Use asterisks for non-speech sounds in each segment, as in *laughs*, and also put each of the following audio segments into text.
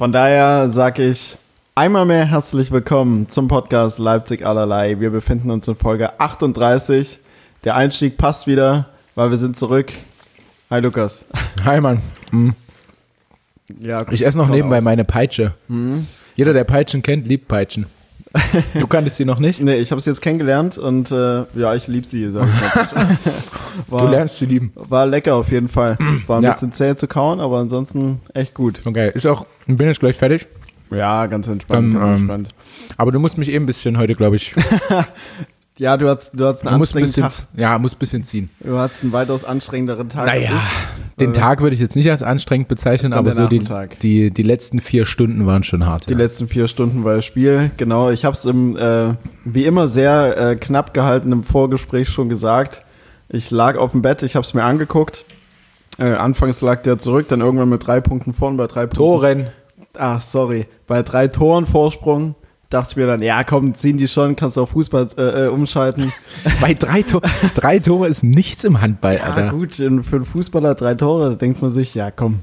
Von daher sage ich einmal mehr herzlich willkommen zum Podcast Leipzig allerlei. Wir befinden uns in Folge 38. Der Einstieg passt wieder, weil wir sind zurück. Hi Lukas. Hi Mann. Mhm. Ja, Ich esse noch nebenbei aus. meine Peitsche. Jeder, der Peitschen kennt, liebt Peitschen. Du kanntest sie noch nicht? Nee, ich habe es jetzt kennengelernt und äh, ja, ich liebe sie. Sag ich mal. *laughs* Du war, lernst sie lieben. war lecker auf jeden Fall. War ein Ja. bisschen zäh zu kauen, aber ansonsten echt gut. Okay, ist auch, bin jetzt gleich fertig. Ja, ganz entspannt. Dann, ganz ähm, entspannt. Aber du musst mich eben ein bisschen heute, glaube ich. *laughs* Ja, du hattest, du hattest einen Du anstrengenden bisschen, Tag. ja, muss ein bisschen ziehen. Du hattest einen weitaus anstrengenderen Tag. Naja, den Äh, Tag würde ich jetzt nicht als anstrengend bezeichnen, aber so die, die, die letzten vier Stunden waren schon hart. Die ja. letzten vier Stunden war das Spiel. Genau, ich habe es im, äh, wie immer, sehr äh, knapp gehalten im Vorgespräch schon gesagt. Ich lag auf dem Bett, ich habe es mir angeguckt. Äh, anfangs lag der zurück, dann irgendwann mit drei Punkten vorn, bei drei Punkten. Toren. Ach, sorry. Bei drei Toren Vorsprung dachte ich mir dann, ja komm, ziehen die schon, kannst du auf Fußball äh, äh, umschalten. *laughs* Bei drei, Tor drei Tore ist nichts im Handball, Ja Alter. gut, für einen Fußballer drei Tore, da denkt man sich, ja komm,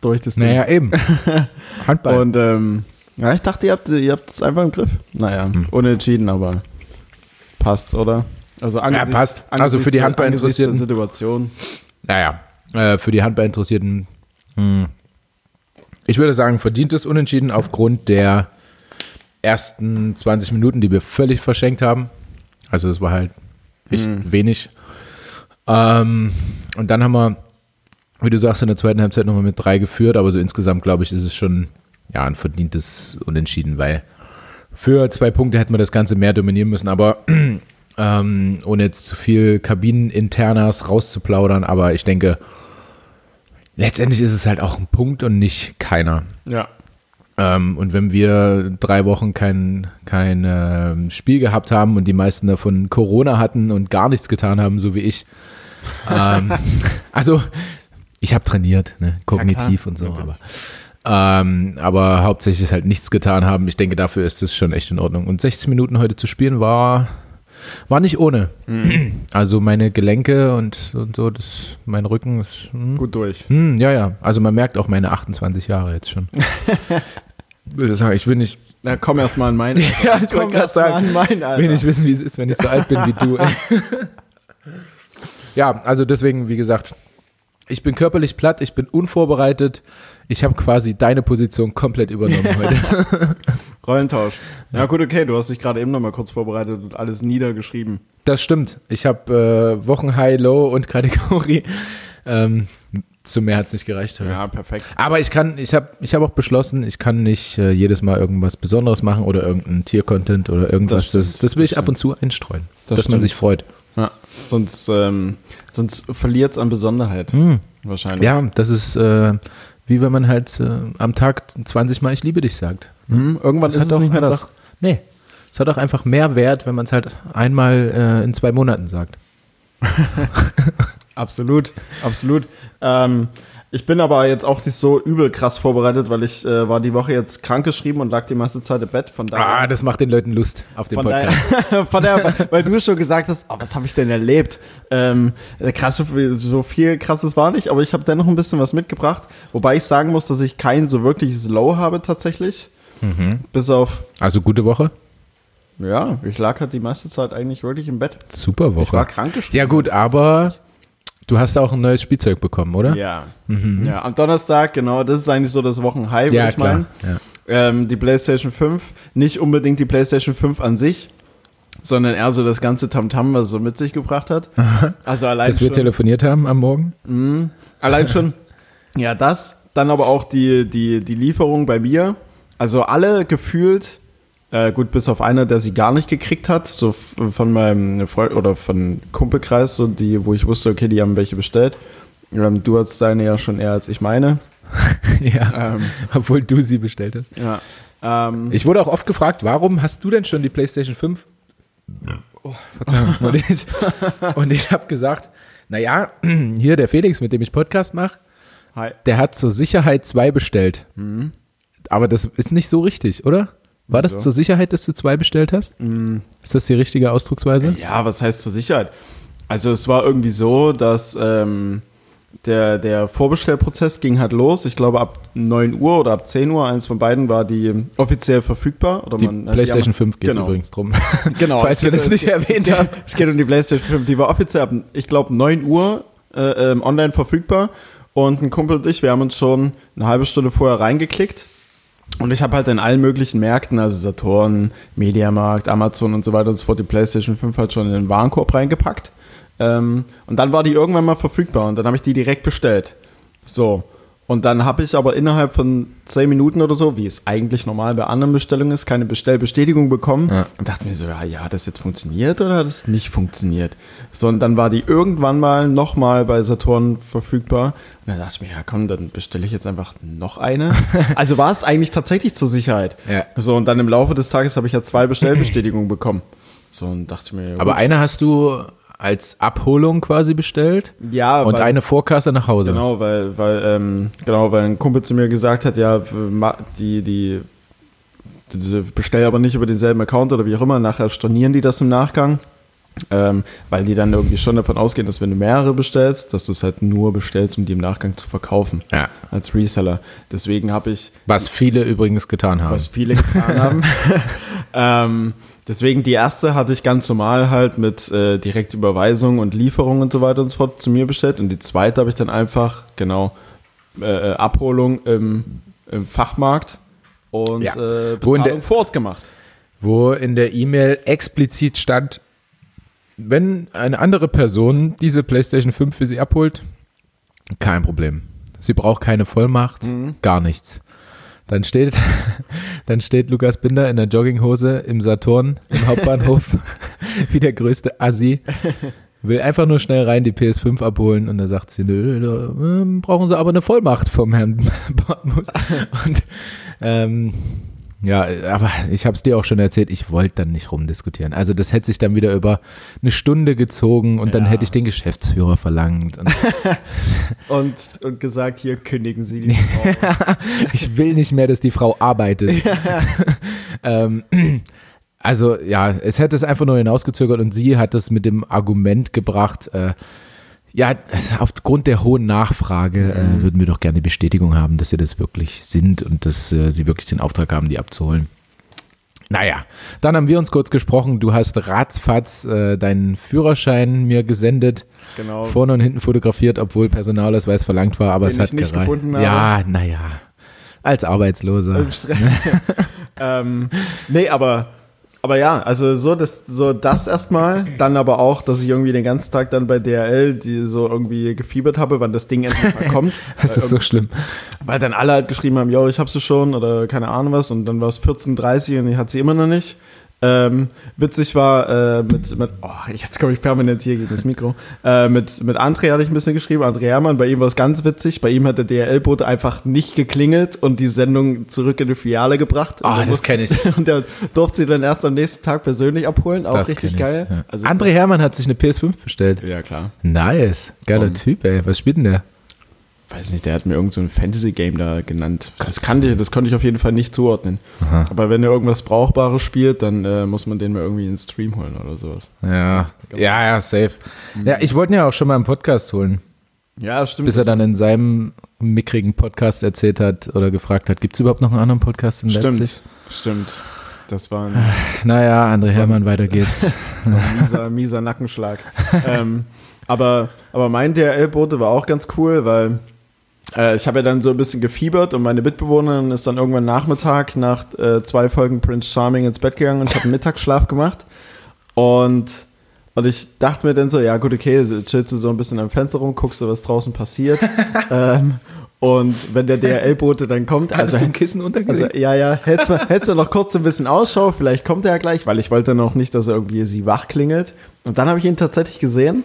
durch das Ding. Hm. Naja, eben. *laughs* Handball. Und ähm, ja, ich dachte, ihr habt ihr habt es einfach im Griff. Naja, Hm. unentschieden, aber passt, oder? Also angesichts, passt. Also für die Handballinteressierten. Situation. Naja, äh, für die Handballinteressierten, hm, ich würde sagen, verdientes Unentschieden aufgrund der ersten 20 Minuten, die wir völlig verschenkt haben. Also es war halt echt wenig. Ähm, und dann haben wir, wie du sagst, in der zweiten Halbzeit nochmal mit drei geführt, aber so insgesamt, glaube ich, ist es schon ja, ein verdientes Unentschieden, weil für zwei Punkte hätten wir das Ganze mehr dominieren müssen, aber *clears throat* ähm, ohne jetzt zu viel Kabineninternas rauszuplaudern, aber ich denke, letztendlich ist es halt auch ein Punkt und nicht keiner. Ja. Ähm, und wenn wir drei Wochen kein, kein ähm, Spiel gehabt haben und die meisten davon Corona hatten und gar nichts getan haben, so wie ich, ähm, *laughs* also ich habe trainiert, ne, kognitiv klar, und so, aber, ähm, aber hauptsächlich halt nichts getan haben. Ich denke, dafür ist es schon echt in Ordnung. Und 60 Minuten heute zu spielen war, war nicht ohne. Mhm. *clears throat* Also meine Gelenke und, und so, das, mein Rücken ist, hm, Gut durch. hm, ja, ja. Also man merkt auch meine 28 Jahre jetzt schon. *laughs* Ich will nicht, Na, komm erst mal in mein *laughs* Alter. Ja, ich komm erst mal sagen, in mein Alter. will nicht wissen, wie es ist, wenn ich so alt bin wie du. *laughs* ja, also deswegen, wie gesagt, ich bin körperlich platt, ich bin unvorbereitet. Ich habe quasi deine Position komplett übernommen *laughs* heute. Rollentausch. Ja gut, okay, du hast dich gerade eben noch mal kurz vorbereitet und alles niedergeschrieben. Das stimmt. Ich habe äh, Wochen High, Low und Kategorie. Ähm, zu mehr hat's nicht gereicht. Ja, perfekt. Aber ich kann, ich habe ich hab auch beschlossen, ich kann nicht äh, jedes Mal irgendwas Besonderes machen oder irgendein Tier-Content oder irgendwas. Das Das, stimmt, das, will das ich ab und zu einstreuen, Das dass man stimmt. sich freut. Ja. Sonst, ähm, sonst verliert es an Besonderheit. Wahrscheinlich. Ja, das ist äh, wie wenn man halt äh, am Tag 20 Mal Ich liebe dich sagt. Hm, irgendwann ist es auch nicht mehr das. einfach, Nee, es hat auch einfach mehr Wert, wenn man es halt einmal äh, in zwei Monaten sagt. *laughs* Absolut, absolut. Ähm, ich bin aber jetzt auch nicht so übel krass vorbereitet, weil ich äh, war die Woche jetzt krankgeschrieben und lag die meiste Zeit im Bett. Von daher, Ah, das macht den Leuten Lust auf den von Podcast. daher, *laughs* von daher weil, du schon gesagt hast, oh, was habe ich denn erlebt? Ähm, äh, krass, so viel, krasses war nicht, aber ich habe dennoch ein bisschen was mitgebracht. Wobei ich sagen muss, dass ich kein so wirkliches Low habe tatsächlich. Mhm. Bis auf, Also gute Woche. ja, ich lag halt die meiste Zeit eigentlich wirklich im Bett. Super Woche. Ich war krank geschrieben. ja gut, aber du hast auch ein neues Spielzeug bekommen, oder? Ja. ja, am Donnerstag, genau, das ist eigentlich so das Wochenhigh, würde Ja, ich meinen. Ja. Ähm, die PlayStation 5, nicht unbedingt die PlayStation 5 an sich, sondern eher so das ganze Tamtam, was es so mit sich gebracht hat. Also allein Dass wir telefoniert haben am Morgen. allein schon, ja, das, dann aber auch die, die, die Lieferung bei mir. Also alle gefühlt, äh, gut, bis auf einer, der sie gar nicht gekriegt hat, so von meinem Freund oder von Kumpelkreis, so die, wo ich wusste, okay, die haben welche bestellt. Ähm, du hast deine ja schon eher als ich meine. *laughs* ja. Ähm, Obwohl du sie bestellt hast. ja. Ähm, Ich wurde auch oft gefragt, warum hast du denn schon die PlayStation 5? Oh, Verzeihung. *laughs* Und ich, ich habe gesagt, naja, *clears throat* hier der Felix, mit dem ich Podcast mache, der hat zur Sicherheit zwei bestellt. Aber das ist nicht so richtig, oder? War das Wieso? zur Sicherheit, dass du zwei bestellt hast? Ist das die richtige Ausdrucksweise? Ja, was heißt zur Sicherheit? Also es war irgendwie so, dass ähm, der, der Vorbestellprozess ging halt los. Ich glaube, ab 9 Uhr oder ab 10 Uhr, eins von beiden war die offiziell verfügbar. Oder Die man, PlayStation die 5 geht genau. übrigens drum. *laughs* Genau. *laughs* Falls wir das geht- nicht es erwähnt geht, haben. Es geht um die PlayStation 5. Die war offiziell ab, ich glaube, 9 Uhr äh, ähm, online verfügbar. Und ein Kumpel und ich, wir haben uns schon eine halbe Stunde vorher reingeklickt. Und ich habe halt in allen möglichen Märkten, also Saturn, Mediamarkt, Amazon und so weiter und so fort, die PlayStation 5 halt schon in den Warenkorb reingepackt. Ähm, und dann war die irgendwann mal verfügbar und dann habe ich die direkt bestellt. So. Und dann habe ich aber innerhalb von 10 Minuten oder so, wie es eigentlich normal bei anderen Bestellungen ist, keine Bestellbestätigung bekommen. Ja. Und dachte mir so, ja, ja, hat das jetzt funktioniert oder hat es nicht funktioniert? So, und dann war die irgendwann mal nochmal bei Saturn verfügbar. Und dann dachte ich mir, ja komm, dann bestelle ich jetzt einfach noch eine. *laughs* also war es eigentlich tatsächlich zur Sicherheit. Ja. So, und dann im Laufe des Tages habe ich ja zwei *clears throat* Bestellbestätigungen bekommen. So, und dachte mir, ja, Aber eine hast du als Abholung quasi bestellt ja, und weil- eine Vorkasse nach Hause. Genau, weil, weil, ähm, genau, weil ein Kumpel zu mir gesagt hat, ja, die, die, diese bestell aber nicht über denselben Account oder wie auch immer, nachher stornieren die das im Nachgang. Ähm, weil die dann irgendwie schon davon ausgehen, dass wenn du mehrere bestellst, dass du es halt nur bestellst, um die im Nachgang zu verkaufen. Ja. Als Reseller. Deswegen habe ich Was viele übrigens getan haben. was viele getan haben. *laughs* ähm, deswegen die erste hatte ich ganz normal halt mit äh, Direktüberweisung und Lieferung und so weiter und so fort zu mir bestellt. Und die zweite habe ich dann einfach, genau, äh, äh, Abholung im, im Fachmarkt und Ja. äh, Bezahlung der- vor Ort gemacht. wo in der E-Mail explizit stand, wenn eine andere Person diese PlayStation 5 für sie abholt, kein Problem. Sie braucht keine Vollmacht, gar nichts. Dann steht, *laughs* dann steht Lukas Binder in der Jogginghose im Saturn im Hauptbahnhof *laughs* *laughs* wie der größte Assi. Will einfach nur schnell rein die PS5 abholen und dann sagt sie, nö, nö, brauchen sie aber eine Vollmacht vom Herrn Bartmus. Und ähm, ja, aber *laughs* ich habe es dir auch schon erzählt, ich wollte dann nicht rumdiskutieren. Also das hätte sich dann wieder über eine Stunde gezogen und dann Ja. hätte ich den Geschäftsführer verlangt. Und *laughs* Und, und gesagt, hier kündigen Sie die *laughs* Frau. ich will nicht mehr, dass die Frau arbeitet. ähm, also ja, es hätte es einfach nur hinausgezögert und sie hat es mit dem Argument gebracht, äh, ja, aufgrund der hohen Nachfrage äh, würden wir doch gerne Bestätigung haben, dass sie das wirklich sind und dass äh, sie wirklich den Auftrag haben, die abzuholen. Naja, dann haben wir uns kurz gesprochen. Du hast ratzfatz äh, deinen Führerschein mir gesendet, Genau. vorne und hinten fotografiert, obwohl Personalausweis verlangt war, aber Den es hat ich nicht gereicht. gefunden habe. Ja, naja, als Arbeitsloser. *laughs* Ähm, nee, aber, aber ja, also so das, so das erstmal. Dann aber auch, dass ich irgendwie den ganzen Tag dann bei DRL die so irgendwie gefiebert habe, wann das Ding endlich mal *laughs* kommt. Das ist so schlimm. Weil dann alle halt geschrieben haben, yo, ich hab sie schon oder keine Ahnung was. Und dann war es 14.30 und ich hatte sie immer noch nicht. Ähm, witzig war äh, mit, mit oh, jetzt komme ich permanent hier gegen das Mikro. Äh, mit, mit André hatte ich ein bisschen geschrieben, André Hermann, bei ihm war es ganz witzig. Bei ihm hat der DRL-Bote einfach nicht geklingelt und die Sendung zurück in die Filiale gebracht. Ah, er das musste- kenn ich. *laughs* Und der durfte sie dann erst am nächsten Tag persönlich abholen, auch Das richtig geil. Ja. Also, André Hermann hat sich eine PS5 bestellt. ja, klar. Nice. Geiler Und- Typ, ey. Was spielt denn der? Weiß nicht, der hat mir irgend so ein Fantasy-Game da genannt. Das, kannte ich, das konnte ich auf jeden Fall nicht zuordnen. Aha. Aber wenn er irgendwas Brauchbares spielt, dann äh, muss man den mal irgendwie ins Stream holen oder sowas. Ja, ja, ja, safe. Ja, ich wollte ihn ja auch schon mal im Podcast holen, Ja, stimmt. bis er dann in seinem mickrigen Podcast erzählt hat oder gefragt hat, gibt es überhaupt noch einen anderen Podcast in stimmt, Leipzig? stimmt. Das war ein, *sighs* Naja, André So. Hermann, weiter geht's. *laughs* so ein mieser, mieser Nackenschlag. *laughs* ähm, aber, aber mein DRL-Bote war auch ganz cool, weil äh, ich habe ja dann so ein bisschen gefiebert und meine Mitbewohnerin ist dann irgendwann Nachmittag nach äh, zwei Folgen Prince Charming ins Bett gegangen und ich habe einen Mittagsschlaf gemacht. Und, und ich dachte mir dann so, ja gut, okay, chillst du so ein bisschen am Fenster rum, guckst du, was draußen passiert. *laughs* ähm, und wenn der DRL-Bote dann kommt, also, Kissen also untergelegt? ja, ja, hältst du, hältst du noch kurz ein bisschen Ausschau, vielleicht kommt er ja gleich, weil ich wollte noch nicht, dass er irgendwie sie wach klingelt. Und dann habe ich ihn tatsächlich gesehen.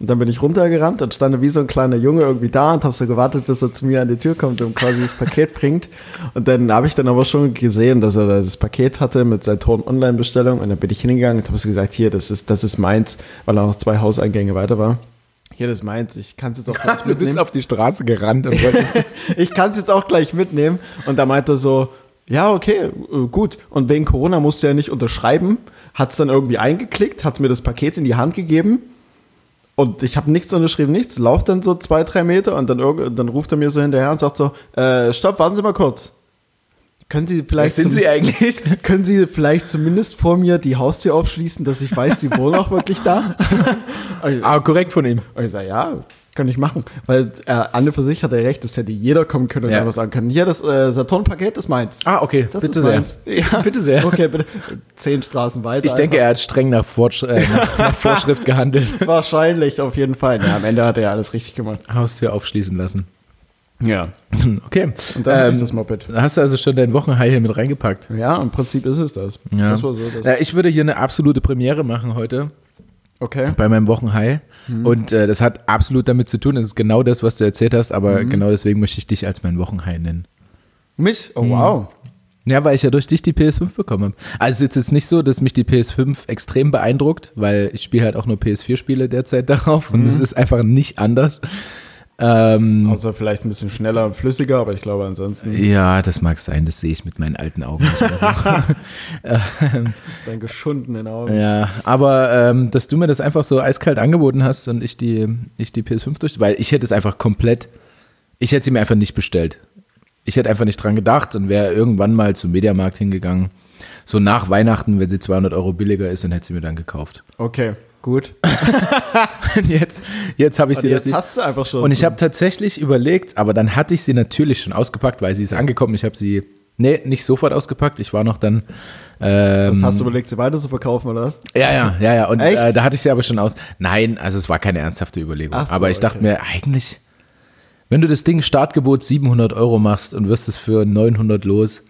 Und dann bin ich runtergerannt und stand wie so ein kleiner Junge irgendwie da und habe so gewartet, bis er zu mir an die Tür kommt und quasi das Paket bringt. Und dann habe ich dann aber schon gesehen, dass er das Paket hatte mit Saturn Online-Bestellung. Und dann bin ich hingegangen und habe so gesagt, hier, das ist, das ist meins, weil er noch zwei Hauseingänge weiter war. Hier, das ist meins, ich kann es jetzt auch gleich Du bist mitnehmen. auf die Straße gerannt und *laughs* ich kann es jetzt auch gleich mitnehmen. Und da meinte er so, ja, okay, äh, gut. Und wegen Corona musste er nicht unterschreiben, hat es dann irgendwie eingeklickt, hat mir das Paket in die Hand gegeben. Und ich habe nichts unterschrieben, nichts. Lauf dann so zwei, drei Meter und dann, irgend- dann ruft er mir so hinterher und sagt so, äh, stopp, warten Sie mal kurz. Können Sie vielleicht sind zum- sie eigentlich? *laughs* können Sie vielleicht zumindest vor mir die Haustür aufschließen, dass ich weiß, Sie wohnen auch wirklich da? und *laughs* ich, Ah, korrekt von ihm. und ich sage, ja, kann ich machen. Weil äh, Anne für sich hat er recht, das hätte jeder kommen können und Ja. einfach sagen können, hier, das äh, Saturn-Paket ist meins. Ah, okay, das bitte ist sehr. Ja, *laughs* Bitte sehr. Okay, bitte. Zehn Straßen weiter. Ich denke, einfach. er hat streng nach, Fortsch äh, nach, nach Vorschrift gehandelt. *laughs* Wahrscheinlich, auf jeden Fall. Ja, am Ende hat er ja alles richtig gemacht. Haustür aufschließen lassen. Ja. *laughs* Okay. Und dann ähm, Ähm, das Moped. hast du also schon dein Wochenhigh hier mit reingepackt? Ja, im Prinzip ist es das. Ja. Das so das. Ja, ich würde hier eine absolute Premiere machen heute Okay. bei meinem Wochenhigh. Und äh, das hat absolut damit zu tun. Es ist genau das, was du erzählt hast, aber genau deswegen möchte ich dich als mein Wochenhigh nennen. Mich? Oh, wow. Ja, weil ich ja durch dich die PS5 bekommen habe. Also es ist jetzt nicht so, dass mich die PS5 extrem beeindruckt, weil ich spiele halt auch nur PS4-Spiele derzeit *laughs* darauf und es ist einfach nicht anders. Ähm, Außer vielleicht ein bisschen schneller und flüssiger, aber ich glaube ansonsten ja, das mag sein, das sehe ich mit meinen alten Augen nicht mehr so. *laughs* dein geschundenen Augen. Ja, aber ähm, dass du mir das einfach so eiskalt angeboten hast und ich die, ich die PS5 durch, weil ich hätte es einfach komplett, ich hätte sie mir einfach nicht bestellt. Ich hätte einfach nicht dran gedacht und wäre irgendwann mal zum Mediamarkt hingegangen. So nach Weihnachten, wenn sie 200 Euro billiger ist, und hätte sie mir dann gekauft. Okay, gut. *laughs* Und jetzt, jetzt habe ich Und sie jetzt richtig- hast du einfach schon. Und ich habe tatsächlich überlegt, aber dann hatte ich sie natürlich schon ausgepackt, weil sie ist angekommen. Ich habe sie, nee, nicht sofort ausgepackt. Ich war noch dann, ähm, Das hast du überlegt, sie weiter zu verkaufen, oder was? Ja, ja, ja, ja. Und äh, da hatte ich sie aber schon aus. Nein, also es war keine ernsthafte Überlegung. So, aber ich dachte okay. mir, eigentlich, wenn du das Ding Startgebot 700 Euro machst und wirst es für 900 los,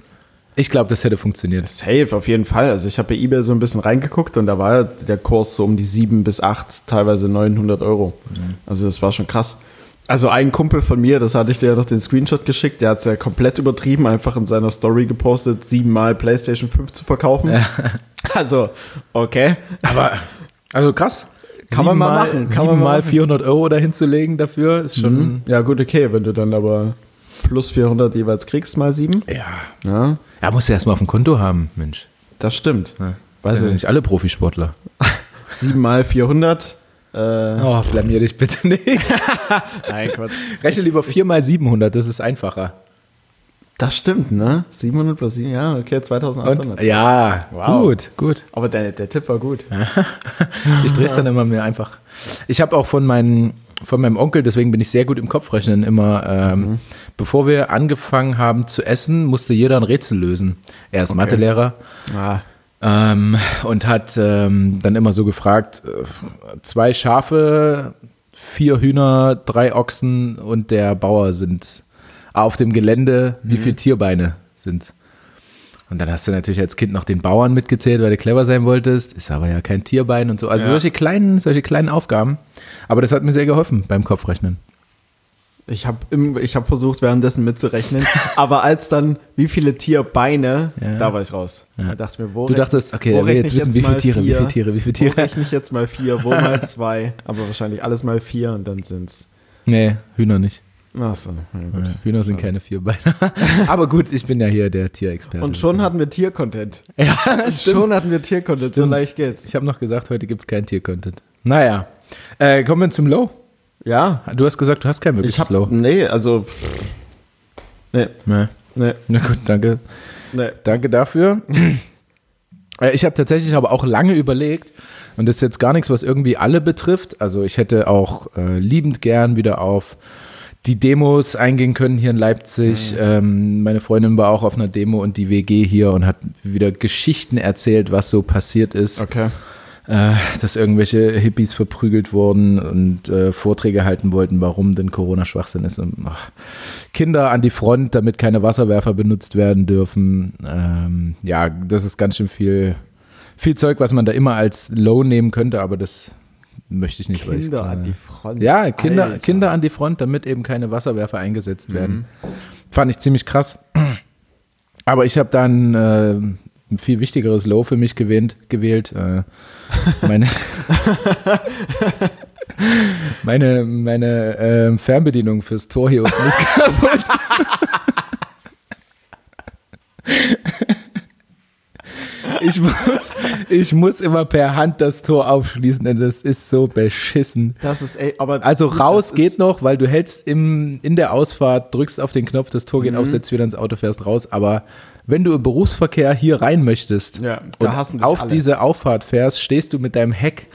ich glaube, das hätte funktioniert. Safe, auf jeden Fall. Also ich habe bei eBay so ein bisschen reingeguckt und da war der Kurs so um die 7 bis 8, teilweise 900 Euro. Also das war schon krass. Also ein Kumpel von mir, das hatte ich dir ja noch den Screenshot geschickt, der hat es ja komplett übertrieben, einfach in seiner Story gepostet, siebenmal PlayStation 5 zu verkaufen. *laughs* Also, okay. Aber, also krass. Kann man mal machen, kann man mal Siebenmal machen. 400 Euro dahin zu legen dafür, ist schon, Ja gut, okay, wenn du dann aber plus 400 jeweils kriegst, mal 7. ja. Ja, Ja, musst du erstmal auf dem Konto haben, Mensch. das stimmt. Ja. Weiß ja ich. nicht alle Profisportler. *laughs* 7 mal 400. Äh, Oh, blamier dich bitte nicht. *laughs* nein, Quatsch. Rechne lieber 4 mal 700, das ist einfacher. Das stimmt, ne? 700 plus 7, ja, okay, Und, 2800. ja, Wow. gut, gut. Aber der, der Tipp war gut. *laughs* Ich drehe es dann immer mehr einfach. Ich habe auch von, meinen, von meinem Onkel, deswegen bin ich sehr gut im Kopfrechnen, immer, ähm, bevor wir angefangen haben zu essen, musste jeder ein Rätsel lösen. Er ist Mathelehrer Ah, ähm, und hat ähm, dann immer so gefragt, äh, zwei Schafe, vier Hühner, drei Ochsen und der Bauer sind auf dem Gelände, wie viele Tierbeine sind. Und dann hast du natürlich als Kind noch den Bauern mitgezählt, weil du clever sein wolltest. Ist aber ja kein Tierbein und so. Also Ja. solche kleinen, solche kleinen Aufgaben. Aber das hat mir sehr geholfen beim Kopfrechnen. ich habe ich hab versucht, währenddessen mitzurechnen. *laughs* aber als dann, wie viele Tierbeine, Ja. da war ich raus. Da dachte ich mir, wo Du dachtest, okay, wo jetzt wissen, wie viele Tiere, wie vier? viele Tiere, wie viele Wo Tiere. rechne ich jetzt mal vier, wo *laughs* mal zwei? Aber wahrscheinlich alles mal vier und dann sind's. Nee, Hühner nicht. Achso, ja, gut. Ja, Hühner sind keine Vierbeiner. *laughs* Aber gut, ich bin ja hier der Tierexperte. Und schon hatten wir Tiercontent. *laughs* Ja, Schon hatten wir Tiercontent, so leicht geht's. Ich habe noch gesagt, heute gibt es kein Tier-Content. Naja, äh, kommen wir zum Low. Ja, Du hast gesagt, du hast kein ich wirkliches hab, Low. nee, also, nee, Nee. nee, Na gut, danke. nee. Danke dafür. *clears throat* Äh, Ich habe tatsächlich aber auch lange überlegt, und das ist jetzt gar nichts, was irgendwie alle betrifft. Also ich hätte auch äh, liebend gern wieder auf die Demos eingehen können hier in Leipzig. Ähm, meine Freundin war auch auf einer Demo und die WG hier und hat wieder Geschichten erzählt, was so passiert ist. Okay. äh, dass irgendwelche Hippies verprügelt wurden und äh, Vorträge halten wollten, warum denn Corona Schwachsinn ist. Und, ach, Kinder an die Front, damit keine Wasserwerfer benutzt werden dürfen. Ähm, ja, das ist ganz schön viel, viel Zeug, was man da immer als Low nehmen könnte, aber das möchte ich nicht. weil ich, Kinder äh, an die Front. ja, Kinder, Alter. Kinder an die Front, damit eben keine Wasserwerfer eingesetzt werden. Fand ich ziemlich krass. Aber ich habe dann äh, ein viel wichtigeres Low für mich gewählt. gewählt. Äh, meine *laughs* meine, meine ähm, Fernbedienung fürs Tor hier unten ist *laughs* kaputt. Ich muss, ich muss immer per Hand das Tor aufschließen, denn das ist so beschissen. Das ist, ey, aber. Also gut, raus geht noch, weil du hältst im, in der Ausfahrt, drückst auf den Knopf, das Tor geht Mhm. auf, setzt wieder ins Auto, fährst raus. Aber wenn du im Berufsverkehr hier rein möchtest Ja, und auf alle. diese Auffahrt fährst, stehst du mit deinem Heck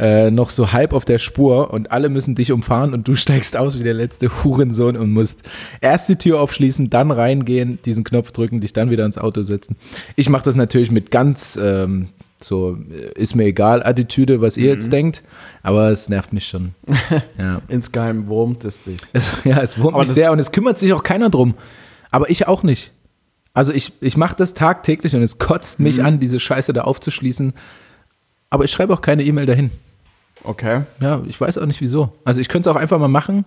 äh, noch so halb auf der Spur und alle müssen dich umfahren und du *laughs* steigst aus wie der letzte Hurensohn und musst erst die Tür aufschließen, dann reingehen, diesen Knopf drücken, dich dann wieder ins Auto setzen. Ich mache das natürlich mit ganz ähm, so, äh, ist mir egal Attitüde, was ihr Mhm. jetzt denkt, aber es nervt mich schon. *laughs* ja. Insgeheim wurmt es dich. Es, *laughs* ja, es wurmt Aber mich sehr und es kümmert sich auch keiner drum. Aber ich auch nicht. Also ich, ich mache das tagtäglich und es kotzt mich Mhm. an, diese Scheiße da aufzuschließen. Aber ich schreibe auch keine E-Mail dahin. Okay. Ja, ich weiß auch nicht wieso. Also ich könnte es auch einfach mal machen.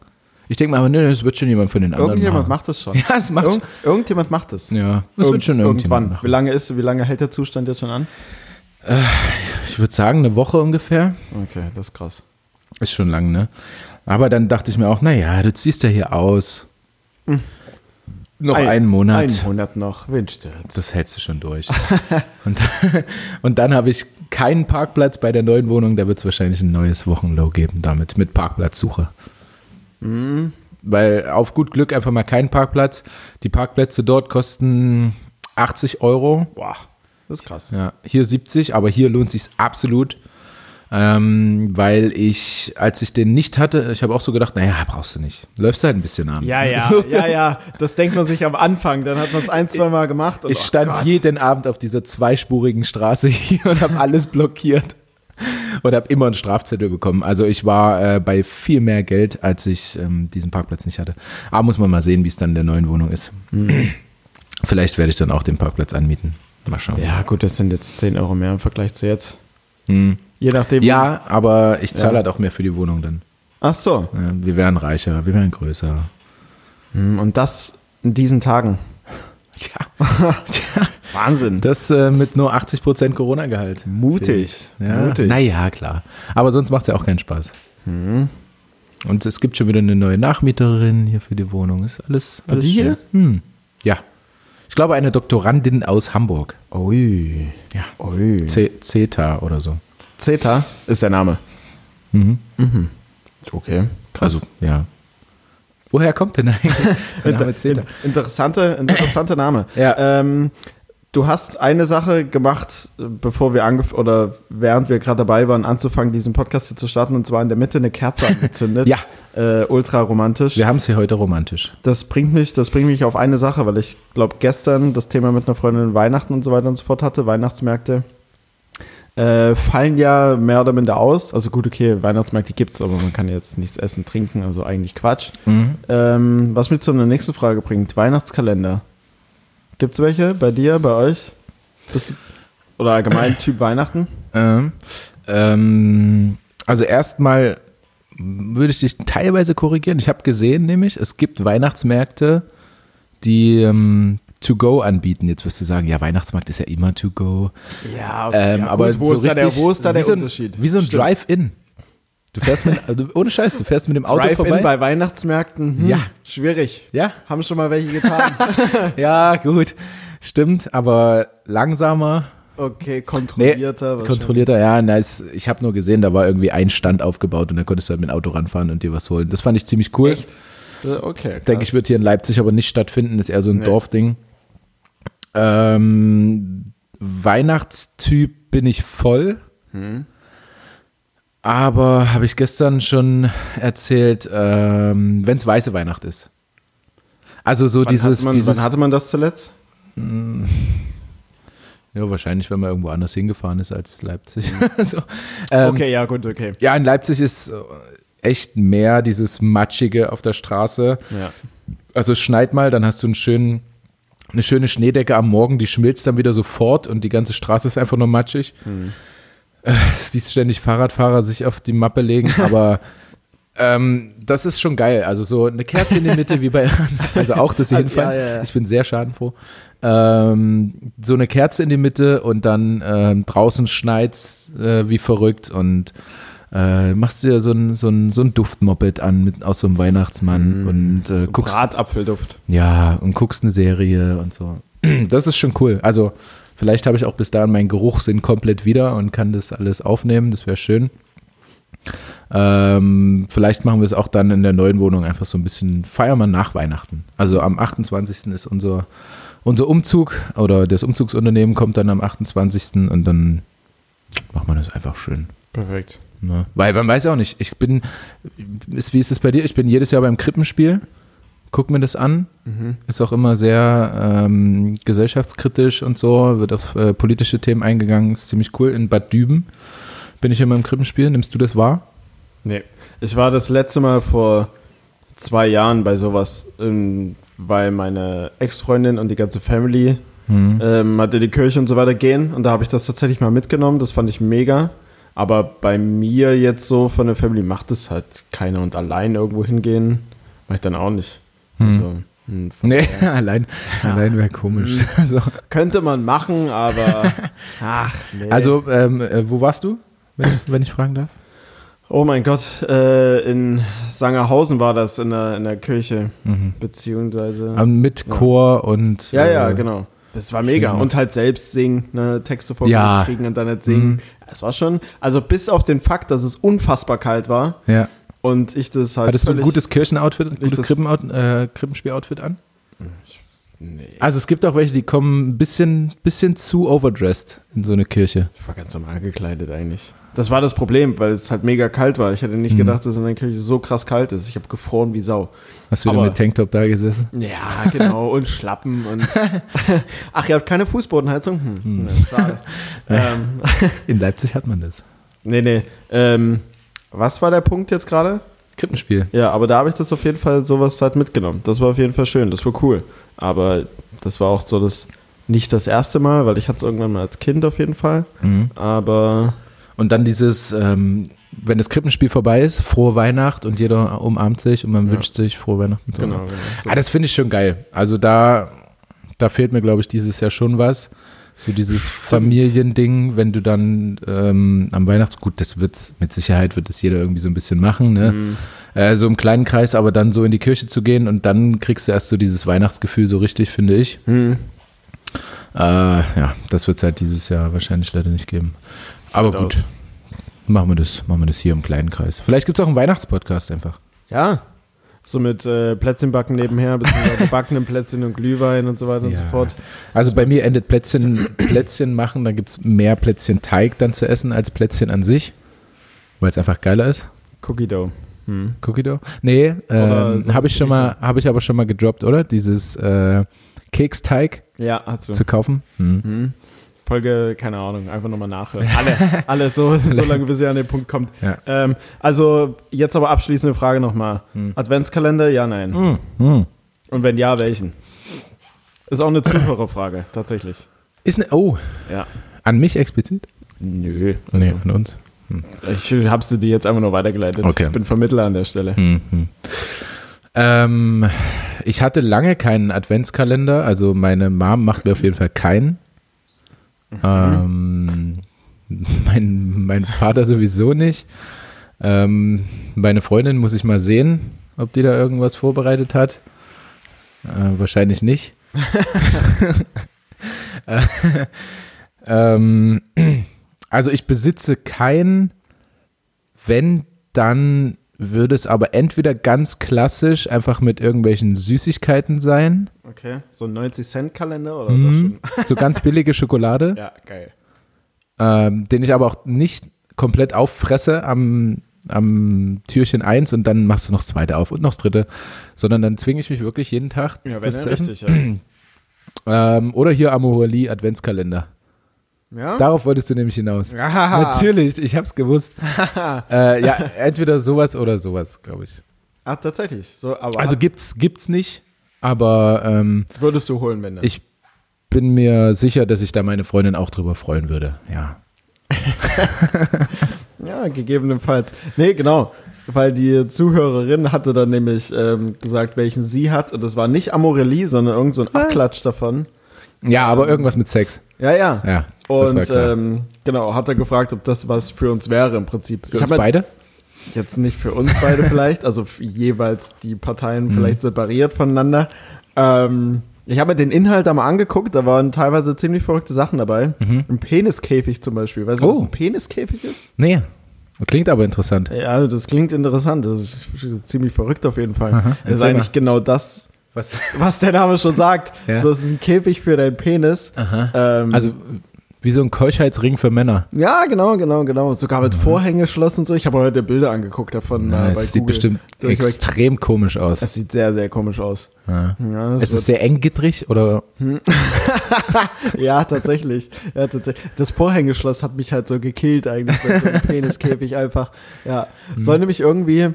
Ich denke mal, aber nee, das wird schon jemand von den anderen Irgendjemand machen. macht das schon. *laughs* Ja, es macht Irgend, irgendjemand macht das. Ja, das Irgend- wird schon irgendwann. Wie lange ist, wie lange hält der Zustand jetzt schon an? Ich würde sagen, eine Woche ungefähr. Okay, das ist krass. Ist schon lang, ne? Aber dann dachte ich mir auch, naja, du ziehst ja hier aus. Noch Ein- einen Monat. Einen Monat noch. Stört's? Das hältst du schon durch. *laughs* und, und dann habe ich keinen Parkplatz bei der neuen Wohnung. Da wird es wahrscheinlich ein neues Wochenlow geben damit, mit Parkplatzsuche. Weil auf gut Glück einfach mal keinen Parkplatz. Die Parkplätze dort kosten 80 Euro. Boah, das ist krass. Ja, hier 70, aber hier lohnt sich absolut. Ähm, weil ich, als ich den nicht hatte, ich habe auch so gedacht, naja, brauchst du nicht. Läufst halt ein bisschen abends. Ja, ne? ja, So. ja, ja. Das denkt man sich am Anfang. Dann hat man es ein, zwei Mal gemacht. Und Ich oh stand Gott. jeden Abend auf dieser zweispurigen Straße *laughs* hier und habe alles blockiert und habe immer einen Strafzettel bekommen. Also ich war äh, bei viel mehr Geld, als ich ähm, diesen Parkplatz nicht hatte. Aber muss man mal sehen, wie es dann in der neuen Wohnung ist. *clears throat* Vielleicht werde ich dann auch den Parkplatz anmieten. Mal schauen. Ja, gut, das sind jetzt 10 Euro mehr im Vergleich zu jetzt. Hm. Je nachdem. ja aber ich zahle Ja. halt auch mehr für die Wohnung dann. Ach so. Wir wären reicher, wir wären größer. Hm, Und das in diesen Tagen. *laughs* Ja. Tja, Wahnsinn. das äh, mit nur 80% Corona-Gehalt. Mutig. Ja, Mutig. Naja, klar. Aber sonst macht es ja auch keinen Spaß. Und es gibt schon wieder eine neue Nachmieterin hier für die Wohnung. Ist alles. Für alles die hier? Hm. Ja. Ich glaube, eine Doktorandin aus Hamburg. Ui. Ja. Ui. CETA oder so. Zeta ist der Name. Mhm. Okay. Also, ja. Woher kommt denn eigentlich *laughs* der Name CETA? in- interessante, interessanter Name. Ja. Ähm, du hast eine Sache gemacht, äh, bevor wir angef oder während wir gerade dabei waren, anzufangen, diesen Podcast hier zu starten, und zwar in der Mitte eine Kerze angezündet. *laughs* Ja. Äh, ultra romantisch. Wir haben es hier heute romantisch. Das bringt mich, das bringt mich auf eine Sache, weil ich glaube gestern das Thema mit einer Freundin Weihnachten und so weiter und so fort hatte, Weihnachtsmärkte. Äh, fallen ja mehr oder minder aus. Also gut, okay, Weihnachtsmärkte gibt's, aber man kann jetzt nichts essen, trinken, also eigentlich Quatsch. Mhm. Ähm, was mich zu einer nächsten Frage bringt, Weihnachtskalender. Gibt's welche bei dir, bei euch? Bist oder allgemein *clears throat* Typ Weihnachten? Ähm, ähm, also erstmal würde ich dich teilweise korrigieren. Ich habe gesehen, nämlich, es gibt Weihnachtsmärkte, die ähm, To-Go anbieten. Jetzt wirst du sagen, ja, Weihnachtsmarkt ist ja immer To-Go. Ja, Ähm, aber wo, so ist da der, richtig, wo ist da wie der so ein, Unterschied? Wie so ein. Drive-In. Du fährst mit, ohne Scheiß, du fährst mit dem Auto Drive-In vorbei. bei Weihnachtsmärkten? Hm, Ja. Schwierig. ja, Haben schon mal welche getan. *laughs* ja, gut, stimmt, aber langsamer. Okay, Nee, kontrollierter. wahrscheinlich. kontrollierter, ja, nice. Ich habe nur gesehen, da war irgendwie ein Stand aufgebaut und da konntest du halt mit dem Auto ranfahren und dir was holen. Das fand ich ziemlich cool. Echt? Äh, Okay. Denke ich, wird hier in Leipzig aber nicht stattfinden, ist eher so ein Nee. Dorfding. Ähm, Weihnachtstyp bin ich voll. Hm. Aber habe ich gestern schon erzählt, ähm, wenn es weiße Weihnacht ist. Also so Wann, dieses, hatte man, dieses wann hatte man das zuletzt? ja wahrscheinlich, wenn man irgendwo anders hingefahren ist als Leipzig. *laughs* so, ähm, okay, ja, gut, okay. Ja, in Leipzig ist äh, echt mehr dieses Matschige auf der Straße. Ja. Also es schneit mal, dann hast du einen schönen, eine schöne Schneedecke am Morgen, die schmilzt dann wieder sofort und die ganze Straße ist einfach nur matschig. Äh, *laughs* siehst ständig Fahrradfahrer sich auf die Mappe legen, *laughs* aber ähm, das ist schon geil. Also so eine Kerze in die Mitte wie bei, *laughs* also auch das jedenfalls. Ja, ja, ja. Ich bin sehr schadenfroh. Ähm, so eine Kerze in die Mitte und dann ähm, draußen schneit's äh, wie verrückt und äh, machst dir so ein, so ein, so ein Duftmoped an mit, aus so einem Weihnachtsmann und äh, So guckst, Bratapfelduft. ja, und guckst eine Serie und so. *clears throat* Das ist schon cool. Also Vielleicht habe ich auch bis dahin meinen Geruchssinn komplett wieder und kann das alles aufnehmen. Das wäre schön. Ähm, vielleicht machen wir es auch dann in der neuen Wohnung einfach so ein bisschen feiern wir nach Weihnachten. Also am 28. ist unser, unser Umzug oder das Umzugsunternehmen kommt dann am 28. und dann macht man das einfach schön. Perfekt. Ne? Weil man weiß ja auch nicht, ich bin, ist, wie ist es bei dir? Ich bin jedes Jahr beim Krippenspiel, guck mir das an, Mhm. ist auch immer sehr ähm, gesellschaftskritisch und so, wird auf äh, politische Themen eingegangen, ist ziemlich cool. In Bad Düben bin ich immer im Krippenspiel, nimmst du das wahr? Nee. Ich war das letzte Mal vor zwei Jahren bei sowas, ähm, weil meine Ex-Freundin und die ganze Family Hm. ähm, hatte die Kirche und so weiter gehen und da habe ich das tatsächlich mal mitgenommen. Das fand ich mega. Aber bei mir jetzt so von der Family macht es halt keiner und allein irgendwo hingehen, mache ich dann auch nicht. Hm. Also, hm, von Nee, *laughs* allein, allein wäre komisch. Hm. Also, Könnte man machen, aber *laughs* ach, nee. also ähm, äh, wo warst du, wenn, wenn ich fragen darf? oh mein Gott, äh, in Sangerhausen war das in der, in der Kirche, Mhm. beziehungsweise. Ähm, mit Ja. Chor und. ja, ja, äh, genau. Das war mega. schön. Und halt selbst singen, ne, Texte Ja. vorgelegt kriegen und dann nicht singen. Mhm. Es war schon, also bis auf den Fakt, dass es unfassbar kalt war Ja. Und ich das halt. Hattest du ein gutes Kirchenoutfit, ein gutes Krippenout, äh, Krippenspiel-Outfit an? Nee, Also es gibt auch welche, die kommen ein bisschen, bisschen zu overdressed in so eine Kirche. ich war ganz normal gekleidet eigentlich. Das war das Problem, weil es halt mega kalt war. Ich hätte nicht Mhm. gedacht, dass in der Kirche so krass kalt ist. Ich habe gefroren wie Sau. Hast du wieder Aber- mit Tanktop da gesessen? Ja, genau. *laughs* und Schlappen und. *laughs* Ach, ihr habt keine Fußbodenheizung? Hm, na, schade. *laughs* ähm, In Leipzig hat man das. nee, nee. Ähm, was war der Punkt jetzt gerade? Krippenspiel. Ja, aber da habe ich das auf jeden Fall sowas halt mitgenommen. Das war auf jeden Fall schön. Das war cool. Aber das war auch so das. Nicht das erste Mal, weil ich hatte es irgendwann mal als Kind auf jeden Fall. Mhm. Aber Und dann dieses, ähm, wenn das Krippenspiel vorbei ist, frohe Weihnacht und jeder umarmt sich und man Ja. wünscht sich frohe Weihnachten. genau, genau. So. Ah, das finde ich schon geil. Also da, da fehlt mir, glaube ich, dieses Jahr schon was. So dieses Familiending, wenn du dann ähm, am Weihnachts, gut, das wird's, mit Sicherheit wird das jeder irgendwie so ein bisschen machen, ne? Mhm. Äh, so im kleinen Kreis, aber dann so in die Kirche zu gehen und dann kriegst du erst so dieses Weihnachtsgefühl so richtig, finde ich. Hm. Äh, ja, das wird es halt dieses Jahr wahrscheinlich leider nicht geben. Aber Fällt gut, machen wir das, machen wir das hier im kleinen Kreis. Vielleicht gibt es auch einen Weihnachtspodcast einfach. Ja. So mit äh, Plätzchenbacken nebenher, beziehungsweise gebackenen Plätzchen und Glühwein und so weiter und Ja. so fort. Also bei mir endet Plätzchen, Plätzchen machen, da gibt es mehr Plätzchen-Teig dann zu essen als Plätzchen an sich, weil es einfach geiler ist. Cookie Dough. Hm. Cookie Dough? Nee, ähm, habe ich schon mal, habe ich aber schon mal gedroppt, oder? Dieses äh, Keksteig Ja, zu kaufen. Hm. Hm. Folge, keine Ahnung, einfach nochmal nachhören. *laughs* Alle, alle so, so lange, bis ihr an den Punkt kommt. Ja. Ähm, also, jetzt aber abschließende Frage nochmal. Hm. Adventskalender, ja, nein. Hm. Hm. Und wenn ja, welchen? Ist auch eine Zuhörerfrage, tatsächlich. Ist ne, oh, Ja. an mich explizit? Nö. Nee, an uns. Ich hab's dir jetzt einfach nur weitergeleitet. Okay. Ich bin Vermittler an der Stelle. Mhm. Ähm, ich hatte lange keinen Adventskalender, also meine Mom macht mir auf jeden Fall keinen. Ähm, mein, mein Vater sowieso nicht. Ähm, meine Freundin muss ich mal sehen, ob die da irgendwas vorbereitet hat. Äh, wahrscheinlich nicht. *laughs* Äh, ähm, also ich besitze keinen, wenn dann würde es aber entweder ganz klassisch einfach mit irgendwelchen Süßigkeiten sein, Okay. So ein 90-Cent-Kalender oder Mhm. *laughs* so ganz billige Schokolade, Ja, geil. ähm, den ich aber auch nicht komplett auffresse am, am Türchen 1 und dann machst du noch das zweite auf und noch das dritte, sondern dann zwinge ich mich wirklich jeden Tag Ja, wenn ja essen. richtig, ja. *clears throat* Ähm, oder hier Amorelie Adventskalender. Ja? Darauf wolltest du nämlich hinaus. Ja. *laughs* Natürlich, ich hab's gewusst. *laughs* äh, ja, entweder sowas oder sowas, glaube ich. Ach, tatsächlich. So, Also gibt's, gibt's nicht, aber ähm, würdest du holen, wenn dann? ich bin mir sicher, dass sich da meine Freundin auch drüber freuen würde. Ja. *laughs* Ja, gegebenenfalls. Nee, genau. Weil die Zuhörerin hatte dann nämlich ähm, gesagt, welchen sie hat. Und das war nicht Amorelie, sondern irgend so ein Abklatsch davon. Ja, aber irgendwas mit Sex. Ja, ja. Ja, Und ähm, genau, hat er gefragt, ob das was für uns wäre im Prinzip. Für ich uns hab beide? jetzt nicht für uns beide vielleicht, also jeweils die Parteien Mhm. vielleicht separiert voneinander. Ähm, Ich habe mir den Inhalt da mal angeguckt, da waren teilweise ziemlich verrückte Sachen dabei. Ein Peniskäfig zum Beispiel. Weißt du, was Oh. ein Peniskäfig ist? Nee. Klingt aber interessant. Ja, das klingt interessant. Das ist ziemlich verrückt auf jeden Fall. Das ist eigentlich mal. genau das, Was? was der Name schon sagt. Ja. So, es ist ein Käfig für deinen Penis. Ähm, Also, wie so ein Keuschheitsring für Männer. ja, genau, genau, genau. Sogar mit Vorhängeschloss und so. Ich habe heute Bilder angeguckt davon Ja, äh, es sieht Google. bestimmt Durchweg. extrem komisch aus. Es sieht sehr, sehr komisch aus. Ja. Ja, Es ist sehr enggittrig oder *laughs* Ja, tatsächlich. Ja, tatsächlich. Das Vorhängeschloss hat mich halt so gekillt eigentlich so einem *laughs* Peniskäfig einfach. Ja. Soll nämlich irgendwie,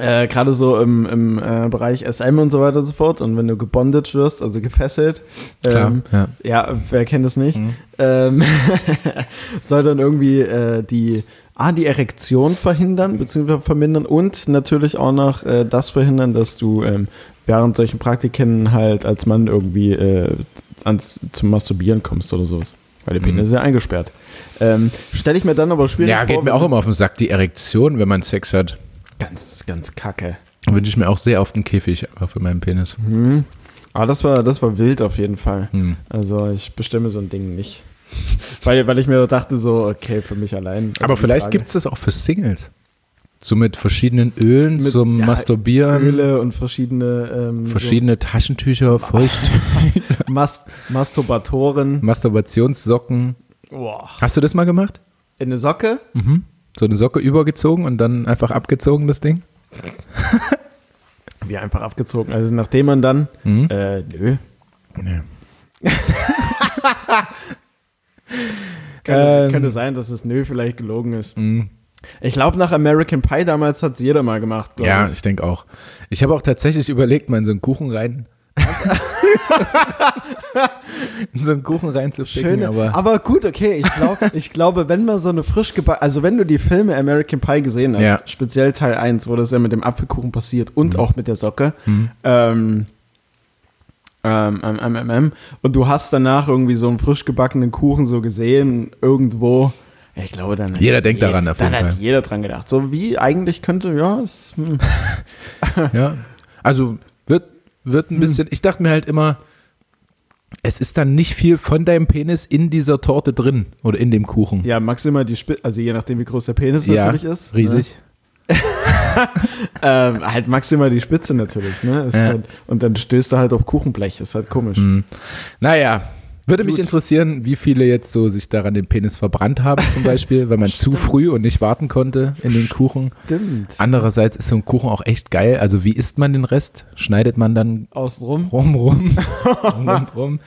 äh, gerade so im, im äh, Bereich SM und so weiter und so fort, und wenn du gebondet wirst, also gefesselt, klar. ähm, ja. ja, wer kennt es nicht, Mhm. ähm, *laughs* soll dann irgendwie äh, die, ah, die Erektion verhindern, beziehungsweise vermindern und natürlich auch noch äh, das verhindern, dass du ähm, während solchen Praktiken halt als Mann irgendwie äh, ans, zum Masturbieren kommst oder sowas. Weil der Penis ist ja eingesperrt. Ähm, Stelle ich mir dann aber schwierig ja, vor. geht mir auch immer auf den Sack, die Erektion, wenn man Sex hat. Ganz, ganz kacke. Wünsche ich mir auch sehr auf den Käfig einfach für meinen Penis. Mhm. Aber das war, das war wild auf jeden Fall. Hm. Also ich bestimme so ein Ding nicht. weil, weil ich mir dachte so, okay, für mich allein. Also Aber vielleicht gibt es das auch für Singles. So mit verschiedenen Ölen Mit, zum ja, Masturbieren, Öle und verschiedene, ähm, verschiedene Taschentücher, *laughs* Feucht, so Mas Masturbatoren. Masturbationssocken. Boah. Hast du das mal gemacht? In eine Socke? Mhm. So eine Socke übergezogen und dann einfach abgezogen, das Ding? *laughs* Wie einfach abgezogen. Also nachdem man dann, Mhm. äh, nö. Nee. *laughs* Könnte, Ähm. könnte sein, dass das nö vielleicht gelogen ist. Mhm. Ich glaube, nach American Pie damals hat es jeder mal gemacht. Ja, ich. ich denke auch. Ich habe auch tatsächlich überlegt, mal in so einen Kuchen rein. In *laughs* so einen Kuchen reinzuficken, Schöne, aber, aber, gut, okay. Ich, glaub, *laughs* ich glaube, wenn man so eine frisch gebacken, also wenn du die Filme American Pie gesehen hast, Ja. speziell Teil 1, wo das ja mit dem Apfelkuchen passiert und Mhm. auch mit der Socke, Mhm. ähm, ähm, ähm, ähm, ähm, ähm, und du hast danach irgendwie so einen frisch gebackenen Kuchen so gesehen, irgendwo. Ich glaube, dann hat Jeder denkt daran auf Dann jeden hat Fall. jeder dran gedacht. So wie eigentlich könnte, ja, es, hm. *laughs* ja. Also wird, wird Hm. ein bisschen, ich dachte mir halt immer, es ist dann nicht viel von deinem Penis in dieser Torte drin oder in dem Kuchen. ja, maximal die Spitze, also je nachdem, wie groß der Penis Ja, natürlich ist. Riesig. Ne? *laughs* Ähm, halt maximal die Spitze natürlich, ne? Ja. halt, und dann stößt er halt auf Kuchenblech, ist halt komisch. Hm. Naja, würde mich Gut. interessieren, wie viele jetzt so sich daran den Penis verbrannt haben zum *laughs* Beispiel, weil man zu früh und nicht warten konnte in den Kuchen. Stimmt. Andererseits ist so ein Kuchen auch echt geil. Also wie isst man den Rest? Schneidet man dann Außenrum. rum, rum, *laughs* rum, rum, rum?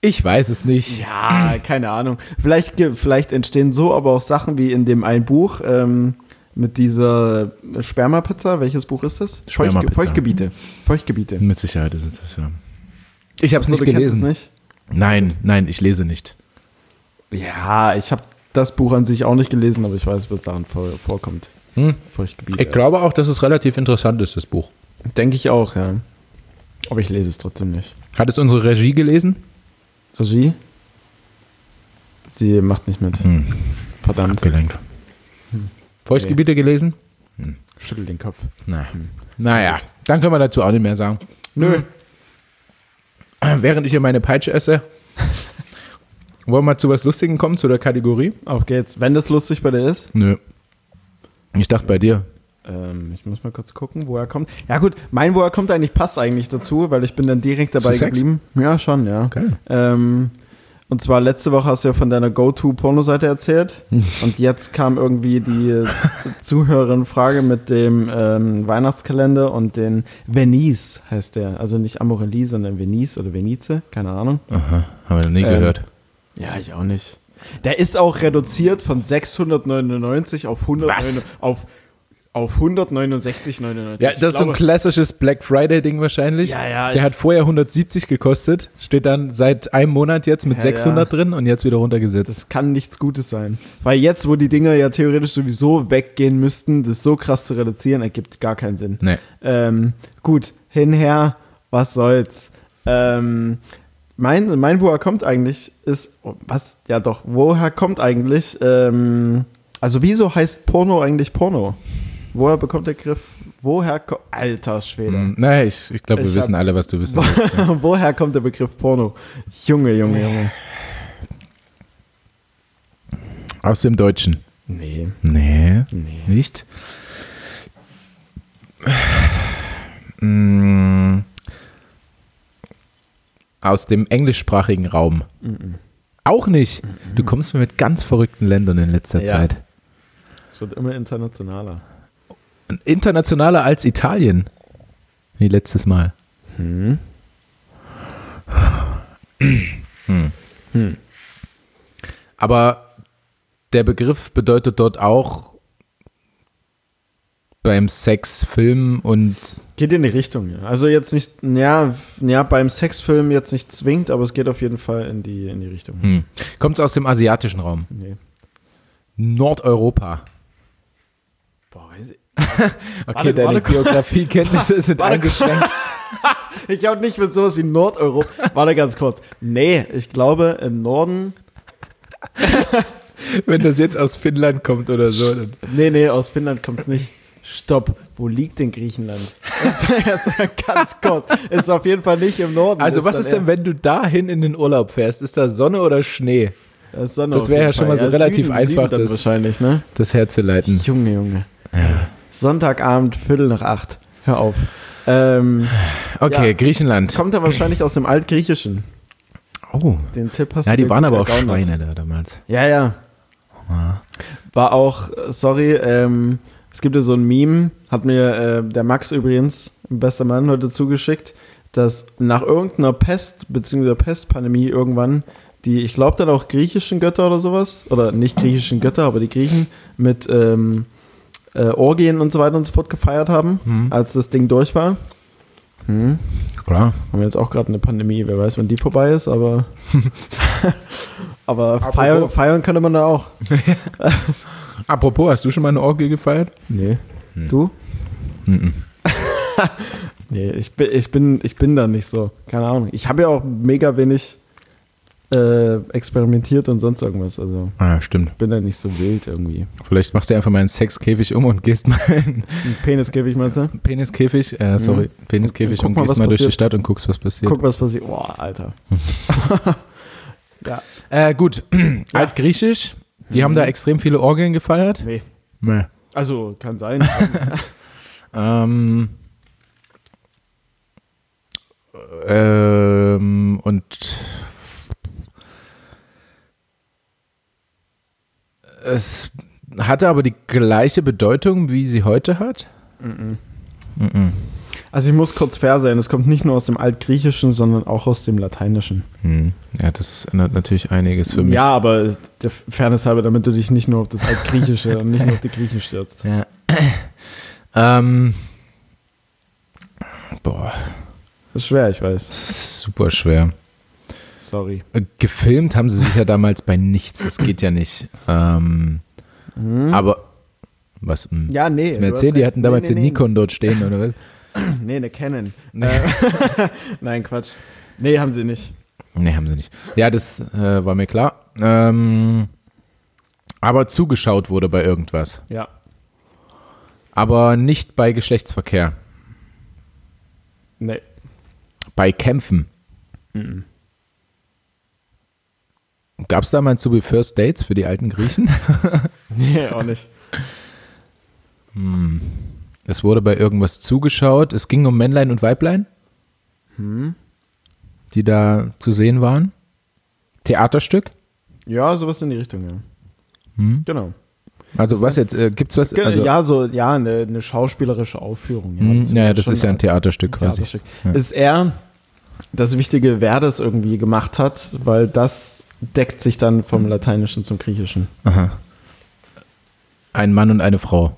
Ich weiß es nicht. Ja, keine Ahnung. Vielleicht, vielleicht entstehen so aber auch Sachen wie in dem einen Buch ähm, mit dieser Spermapizza. Welches Buch ist das? Feuchtgebiete. Feuchtgebiete. Mit Sicherheit ist es das, ja. Ich habe es nicht gelesen. Es nicht? Nein, nein, ich lese nicht. Ja, ich habe das Buch an sich auch nicht gelesen, aber ich weiß, was darin vor, vorkommt. Hm. Feuchtgebiete. Ich glaube auch, dass es relativ interessant ist, das Buch. Denke ich auch, ja. Aber ich lese es trotzdem nicht. Hat es unsere Regie gelesen? Regie? Sie macht nicht mit. Hm. Verdammt. Abgelenkt. Feuchtgebiete gelesen? Schüttel den Kopf. Na. Naja, dann können wir dazu auch nicht mehr sagen. Nö. *clears throat* Während ich hier meine Peitsche esse, *laughs* wollen wir mal zu was Lustigem kommen, zu der Kategorie? Auf geht's. Wenn das lustig bei dir ist. Nö. Ich dachte bei dir. Ähm, ich muss mal kurz gucken, wo er kommt. Ja gut, mein wo er kommt eigentlich passt eigentlich dazu, weil ich bin dann direkt dabei geblieben. Ja, schon, ja. Geil. Ähm, und zwar letzte Woche hast du ja von deiner Go-To-Pornoseite erzählt. *laughs* und jetzt kam irgendwie die Zuhörerin-Frage mit dem ähm, Weihnachtskalender und den Venice heißt der. Also nicht Amorelie, sondern Venice oder Venice, keine Ahnung. Aha, haben wir noch nie Ähm, gehört. Ja, ich auch nicht. Der ist auch reduziert von 699 auf 100 Was? auf auf 169,99. Ja, das ist so ein klassisches Black Friday-Ding wahrscheinlich. Ja, ja, Der hat vorher 170 gekostet, steht dann seit einem Monat jetzt mit Ja, 600 drin und jetzt wieder runtergesetzt. Das kann nichts Gutes sein. Weil jetzt, wo die Dinger ja theoretisch sowieso weggehen müssten, das so krass zu reduzieren, ergibt gar keinen Sinn. nee. Ähm, gut, hinher, was soll's. Ähm, mein, mein, woher kommt eigentlich, ist, oh, was, ja doch, woher kommt eigentlich, ähm, also wieso heißt Porno eigentlich Porno? Woher bekommt der Griff, Woher kommt. Alter Schwede. Hm, naja, ich, ich glaube, wir Ich wissen hab- alle, was du wissen willst. ja. *laughs* Woher kommt der Begriff Porno? Junge, Junge, Junge. Aus dem Deutschen. Nee, Nee, nee. nicht. Mm, Aus dem englischsprachigen Raum. Auch nicht. Du kommst mir mit ganz verrückten Ländern in letzter Ja. Zeit. Es wird immer internationaler. Internationaler als Italien. Wie letztes Mal. Hm. Aber der Begriff bedeutet dort auch beim Sex, Film und Geht in die Richtung, ja. Also jetzt nicht, ja, ja, beim Sexfilm jetzt nicht zwingend, aber es geht auf jeden Fall in die, in die Richtung. hm. kommt es aus dem asiatischen Raum. Nee. Nordeuropa. Boah, weiß ich. *laughs* Okay, Warte, deine Geografiekenntnisse sind *laughs* Warte, eingeschränkt. *laughs* Ich habe nicht mit sowas wie Nordeuropa. Warte ganz kurz. Nee, ich glaube im Norden. Wenn das jetzt aus Finnland kommt oder so. Dann Nee, nee, aus Finnland kommt's nicht. Stopp, wo liegt denn Griechenland? Jetzt, jetzt ganz kurz. Ist auf jeden Fall nicht im Norden. also was dann ist denn, wenn du dahin in den Urlaub fährst? Ist da Sonne oder Schnee? das, ist das wäre ja schon mal so relativ Süden, einfach, Süden das- wahrscheinlich, ne? Das herzuleiten. Junge, Junge. Sonntagabend, Viertel nach acht. Hör auf. Ähm, Okay, Ja. Griechenland. kommt er wahrscheinlich aus dem Altgriechischen. Oh. Den Tipp hast Ja, du die dir waren aber auch. Schweine da damals. Ja, ja. War auch, sorry, ähm, es gibt ja so ein Meme, hat mir äh, der Max übrigens, bester Mann, heute zugeschickt, dass nach irgendeiner Pest, beziehungsweise Pestpandemie irgendwann, die, ich glaube dann auch griechischen Götter oder sowas, oder nicht griechischen Götter, aber die Griechen mit ähm, äh, Orgien und so weiter und so fort gefeiert haben, Hm. als das Ding durch war. Hm. Klar. Haben wir jetzt auch gerade eine Pandemie, wer weiß, wann die vorbei ist, aber. *laughs* aber feiern, feiern könnte man da auch. *laughs* Apropos, hast du schon mal eine Orgie gefeiert? Nee. Hm. Du? Mhm. *laughs* Nee, ich bin, ich bin, ich bin da nicht so. Keine Ahnung. Ich habe ja auch mega wenig äh, experimentiert und sonst irgendwas. Also Ah, stimmt. bin da nicht so wild irgendwie. Vielleicht machst du einfach mal einen Sexkäfig um und gehst mal in Ein Peniskäfig meinst du? Peniskäfig, äh, sorry, Peniskäfig Guck und mal, gehst mal durch die passiert. Stadt und guckst, was passiert. Guck, was passiert. Boah, Alter. *laughs* ja. Äh, gut, *clears throat* Altgriechisch, die haben da extrem viele Orgeln gefeiert. Nee. Nee. Also, kann sein. *laughs* *laughs* Ähm, ähm, und es hatte aber die gleiche Bedeutung, wie sie heute hat. Mhm. also, ich muss kurz fair sein. Es kommt nicht nur aus dem Altgriechischen, sondern auch aus dem Lateinischen. Hm. Ja, das ändert natürlich einiges für mich. Ja, aber der Fairness halber, damit du dich nicht nur auf das Altgriechische und nicht nur auf die Griechen stürzt. Ja. *clears throat* ähm, boah, Das ist schwer, ich weiß. das ist super schwer. Sorry. Gefilmt haben sie sich ja damals bei nichts. Das geht ja nicht. Ähm, Aber was? hm. Ja, nee. Mir erzählen, die hatten damals nee, den nee, Nikon dort stehen oder was? Nee, *clears throat* nee eine Canon. Äh, *laughs* Nein, Quatsch. Nee, haben sie nicht. Nee, haben sie nicht. Ja, das äh, war mir klar. Ähm, aber zugeschaut wurde bei irgendwas. Ja. Aber nicht bei Geschlechtsverkehr. Nee. Bei Kämpfen. Gab es damals so wie First Dates für die alten Griechen? *laughs* Nee, auch nicht. Es wurde bei irgendwas zugeschaut. Es ging um Männlein und Weiblein, die da zu sehen waren. Theaterstück. Ja, sowas in die Richtung, ja. Hm. Genau. Also was jetzt? Äh, gibt's was? Also, ja, so, ja, eine, eine schauspielerische Aufführung. hm, Das ja, das ist ja ein Theaterstück Art quasi. Theaterstück. Ja. Ist eher das Wichtige, wer das irgendwie gemacht hat, weil das deckt sich dann vom Lateinischen zum Griechischen. Aha. Ein Mann und eine Frau.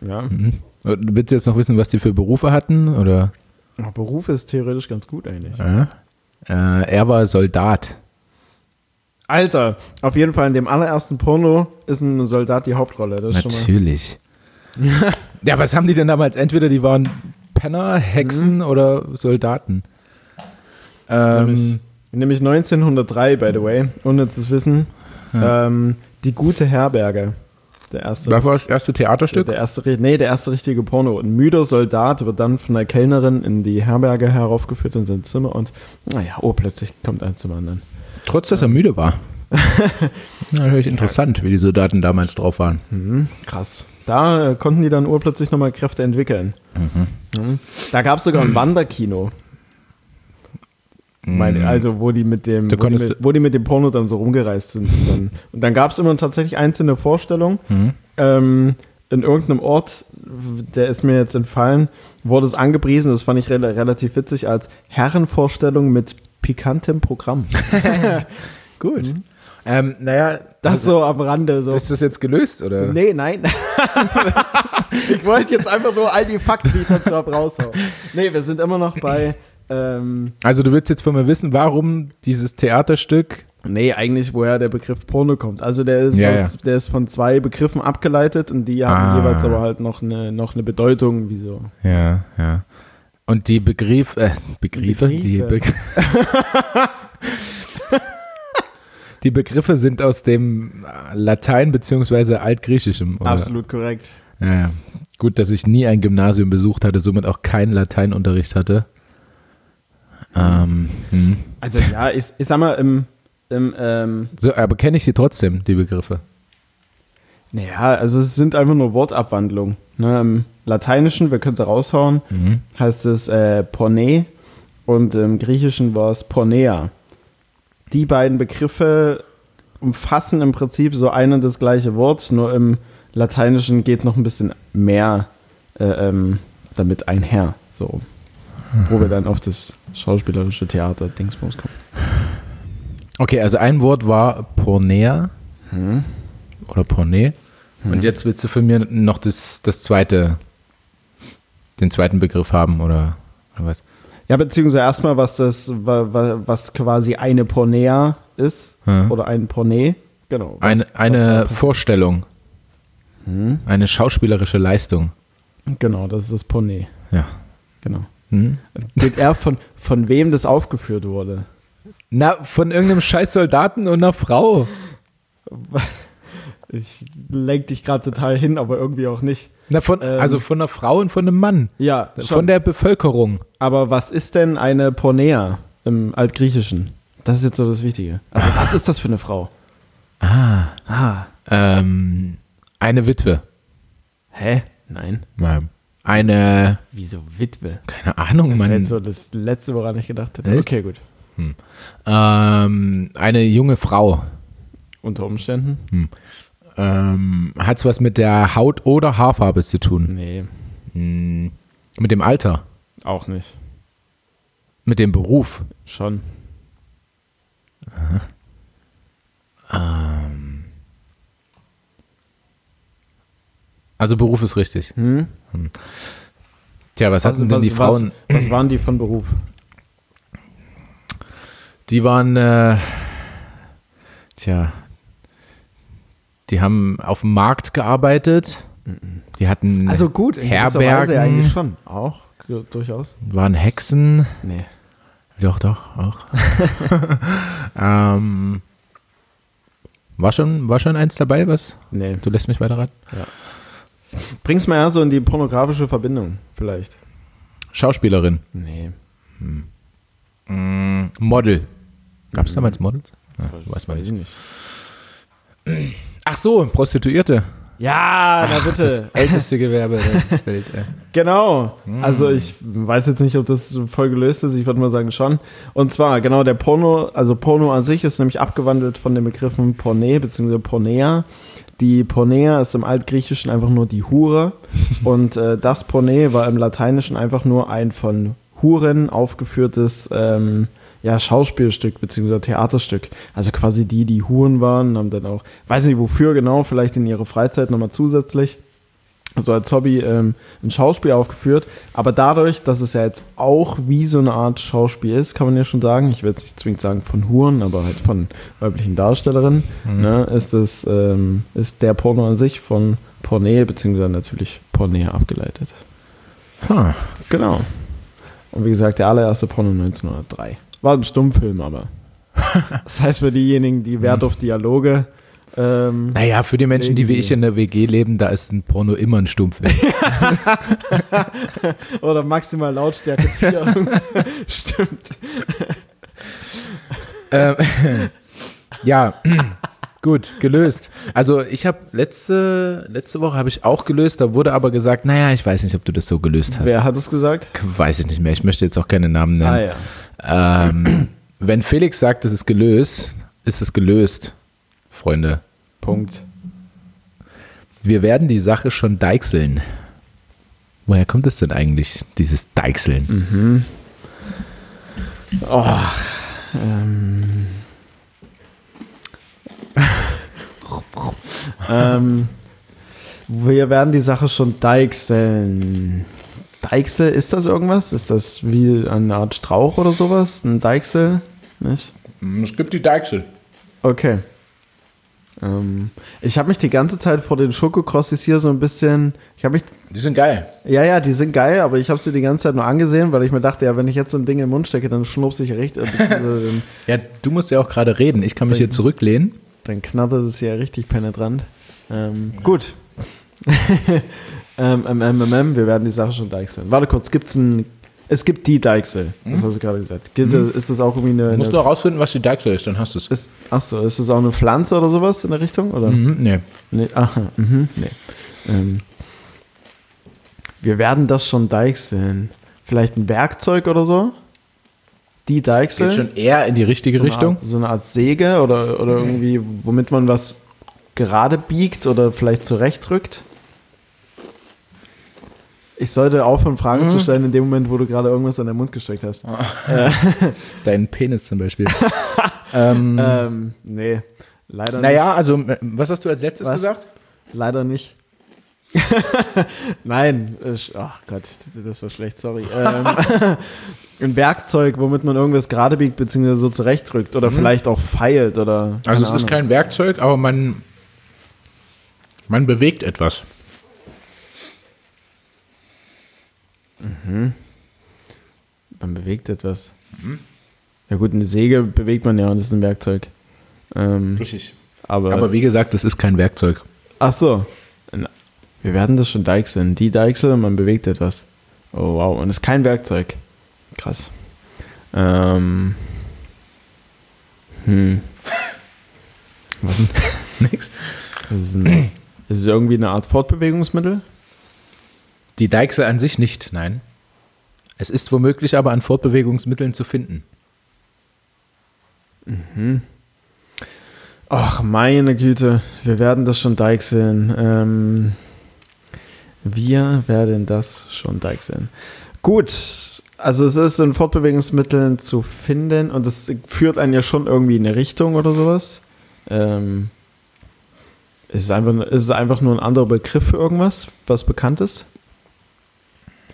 Ja. Mhm. Willst du jetzt noch wissen, was die für Berufe hatten? Oder? Aber Beruf ist theoretisch ganz gut eigentlich. Ja. Äh, er war Soldat. Alter, auf jeden Fall in dem allerersten Porno ist ein Soldat die Hauptrolle. Das ist schon mal. Natürlich. *laughs* ja, was haben die denn damals? Entweder die waren Penner, Hexen oder Soldaten. Ähm, Nämlich, nämlich 1903, by the way, ohne zu wissen. Ähm, die gute Herberge. Der erste, Was war das erste Theaterstück? der erste, ri- nee, der erste richtige Porno. Ein müder Soldat wird dann von der Kellnerin in die Herberge heraufgeführt in sein Zimmer und, naja, oh, plötzlich kommt eins zum anderen. Trotz, dass er müde war. *laughs* Natürlich interessant, wie die Soldaten damals drauf waren. Mhm, krass. Da äh, konnten die dann urplötzlich nochmal Kräfte entwickeln. Mhm. Da gab es sogar ein Wanderkino. Meine, also wo die mit dem, Mhm. Wo die mit, wo die mit dem Porno dann so rumgereist sind. Und dann, und dann gab es immer tatsächlich einzelne Vorstellungen. Mhm. Ähm, in irgendeinem Ort, der ist mir jetzt entfallen, wurde es angepriesen, das fand ich rel relativ witzig, als Herrenvorstellung mit pikantem Programm. *laughs* Gut. Ähm, naja, Das so am Rande. So. ist das jetzt gelöst, oder? Nee, nein. *laughs* ich wollte jetzt einfach nur all die Fakten, die ich dazu habe, raushauen. Nee, wir sind immer noch bei. Ähm, Also du willst jetzt von mir wissen, warum dieses Theaterstück nee, eigentlich, woher der Begriff Porno kommt. Also der ist, Ja, aus, der ist von zwei Begriffen abgeleitet und die haben Ah. jeweils aber halt noch eine, noch eine Bedeutung, wieso. Ja, ja. Und die Begriff, äh, Begriffe, die, Begriffe. Be *laughs* die Begriffe sind aus dem äh, Latein beziehungsweise Altgriechischem. oder? Absolut korrekt. Ja, ja. Gut, dass ich nie ein Gymnasium besucht hatte, somit auch keinen Lateinunterricht hatte. Ähm, hm. Also ja, ich, ich sag mal, im, im ähm, So, aber kenne ich sie trotzdem, die Begriffe? naja, also es sind einfach nur Wortabwandlungen. Ne? Im Lateinischen, wir können es raushauen, Mhm. heißt es äh, Porne und im Griechischen war es Pornea. Die beiden Begriffe umfassen im Prinzip so ein und das gleiche Wort, nur im Lateinischen geht noch ein bisschen mehr äh, ähm, damit einher, so wo wir dann auf das schauspielerische Theater Dingsbums kommen. Okay, also ein Wort war Pornea Hm. oder Porne. Und jetzt willst du von mir noch das, das zweite, den zweiten Begriff haben oder, oder was? Ja, beziehungsweise erstmal, was das, wa- wa- was quasi eine Pornea ist Hm. oder ein Porne. Genau. was- Eine, was eine passiert. Vorstellung, Hm. eine schauspielerische Leistung. Genau, das ist das Porne. Ja. Genau. Hm? Er von, von wem das aufgeführt wurde? Na, von irgendeinem scheiß Soldaten und einer Frau. Ich lenk dich gerade total hin, aber irgendwie auch nicht. Na, von, Ähm. also von einer Frau und von einem Mann. Ja, schon. Von der Bevölkerung. aber was ist denn eine Pornea im Altgriechischen? Das ist jetzt so das Wichtige. Also, was ist das für eine Frau? Ah. Ah. Ähm, eine Witwe. Hä? Nein. Eine, Wieso Witwe? keine Ahnung, Das man. jetzt so das Letzte, woran ich gedacht hätte. Okay, gut. Ähm, eine junge Frau. Unter Umständen? Ähm, hat's was mit der Haut oder Haarfarbe zu tun? Nee, Hm, mit dem Alter? auch nicht. Mit dem Beruf? Schon. Also Beruf ist richtig. Hm? Tja, was, hatten denn die Frauen? Was, was waren die von Beruf? Die waren, äh, tja, die haben auf dem Markt gearbeitet. Die hatten Also gut, in gewisser Weise Herbergen, eigentlich schon. Auch, ja, durchaus. waren Hexen. Nee. Doch, doch, auch. *laughs* ähm, war, schon, war schon eins dabei, was? Nee. Du lässt mich weiter raten? Bring's mal eher so in die pornografische Verbindung, vielleicht. Schauspielerin. Nee. Mm, Model. Gab es damals Models? Ja, Das weiß man ich nicht. nicht. Ach so, Prostituierte. Ja, na Ach, bitte. Das älteste Gewerbe der Welt. ey. Genau. Also ich weiß jetzt nicht, ob das voll gelöst ist. Ich würde mal sagen schon. Und zwar, genau, der Porno, also Porno an sich ist nämlich abgewandelt von den Begriffen Porne bzw. Pornea. Die Pornea ist im Altgriechischen einfach nur die Hure. *laughs* und äh, das Porne war im Lateinischen einfach nur ein von Huren aufgeführtes ähm, ja, Schauspielstück bzw. Theaterstück. Also quasi die, die Huren waren, haben dann auch, weiß nicht wofür genau, vielleicht in ihrer Freizeit nochmal zusätzlich so als Hobby ähm, ein Schauspiel aufgeführt. Aber dadurch, dass es ja jetzt auch wie so eine Art Schauspiel ist, kann man ja schon sagen, ich will jetzt nicht zwingend sagen von Huren, aber halt von weiblichen Darstellerinnen, ne, ist, es, ähm, ist der Porno an sich von Porné, beziehungsweise natürlich Porné abgeleitet. Huh. Genau. Und wie gesagt, der allererste Porno 1903. War ein Stummfilm, aber. *laughs* Das heißt, für diejenigen, die Wert auf Dialoge Ähm, Naja, für die Menschen, die wie ich in der WG leben, da ist ein Porno immer ein Stumpfweg. *laughs* oder maximal Lautstärke *laughs* 4. *laughs* Stimmt. ähm, ja, *clears throat* gut, gelöst. Also ich habe letzte, letzte Woche habe ich auch gelöst, da wurde aber gesagt, naja, ich weiß nicht, ob du das so gelöst hast. Wer hat es gesagt? Weiß ich nicht mehr, ich möchte jetzt auch keine Namen nennen. Ah ja. ähm, wenn Felix sagt, es ist gelöst, ist es gelöst, Freunde. Punkt. Wir werden die Sache schon deichseln. Woher kommt es denn eigentlich, dieses Deichseln? Oh, ähm. *laughs* ähm, wir werden die Sache schon deichseln. Deichsel, ist das irgendwas? Ist das wie eine Art Strauch oder sowas? Ein Deichsel? Nicht? Es gibt die Deichsel. Okay. Ähm, ich habe mich die ganze Zeit vor den Schokokrossis hier so ein bisschen. Ich habe mich. Die sind geil. Ja, ja, die sind geil, aber ich habe sie die ganze Zeit nur angesehen, weil ich mir dachte, ja, wenn ich jetzt so ein Ding im Mund stecke, dann schnupse ich recht. Äh, dann, *laughs* Ja, du musst ja auch gerade reden. Ich kann mich hier zurücklehnen. dann knattert es ja richtig penetrant. Ähm, gut. *laughs* ähm, wir werden die Sache schon deichseln. Warte kurz, gibt's ein. Es gibt die Deichsel. Das hast du gerade gesagt. Gibt, Ist das auch irgendwie eine. Musst eine du herausfinden, was die Deichsel ist, dann hast du es. ist, achso, ist das auch eine Pflanze oder sowas in der Richtung? Oder? Mhm, nee. Nee, aha, mhm, nee. Ähm, wir werden das schon deichseln. Vielleicht ein Werkzeug oder so? Die Deichsel? Geht schon eher in die richtige so eine Richtung. Art, so eine Art Säge oder, oder irgendwie, womit man was gerade biegt oder vielleicht zurechtrückt? Ich sollte aufhören, Fragen Mhm. zu stellen in dem Moment, wo du gerade irgendwas an den Mund gesteckt hast. *laughs* Deinen Penis zum Beispiel. *laughs* ähm, Ähm, nee, leider naja, also, äh, was hast du als letztes Was? gesagt? nicht. Leider nicht. *laughs* Nein, ich- ach Gott, das- war schlecht, sorry. Ähm, ein Werkzeug, womit man irgendwas gerade biegt, beziehungsweise so zurechtrückt oder vielleicht auch feilt oder. Mhm. Also, es keine ist Ahnung. kein Werkzeug, aber man, man bewegt etwas. Man bewegt etwas. Mhm. Ja, gut, eine Säge bewegt man ja und das ist ein Werkzeug. Ähm, Richtig. aber, Aber wie gesagt, es ist kein Werkzeug. ach so. Wir werden das schon deichseln. Die Deichsel man bewegt etwas. Oh, wow. Und es ist kein Werkzeug. Krass. Ähm. Hm. *laughs* Was denn? *laughs* Nix. Das ist, ein, das ist irgendwie eine Art Fortbewegungsmittel. Die Deichsel an sich nicht, nein. Es ist womöglich aber an Fortbewegungsmitteln zu finden. Ach, meine Güte, wir werden das schon deichseln. Ähm, wir werden das schon deichseln. Gut, also es ist in Fortbewegungsmitteln zu finden und es führt einen ja schon irgendwie in eine Richtung oder sowas. Ähm, ist, es einfach, ist es einfach nur ein anderer Begriff für irgendwas, was bekannt ist?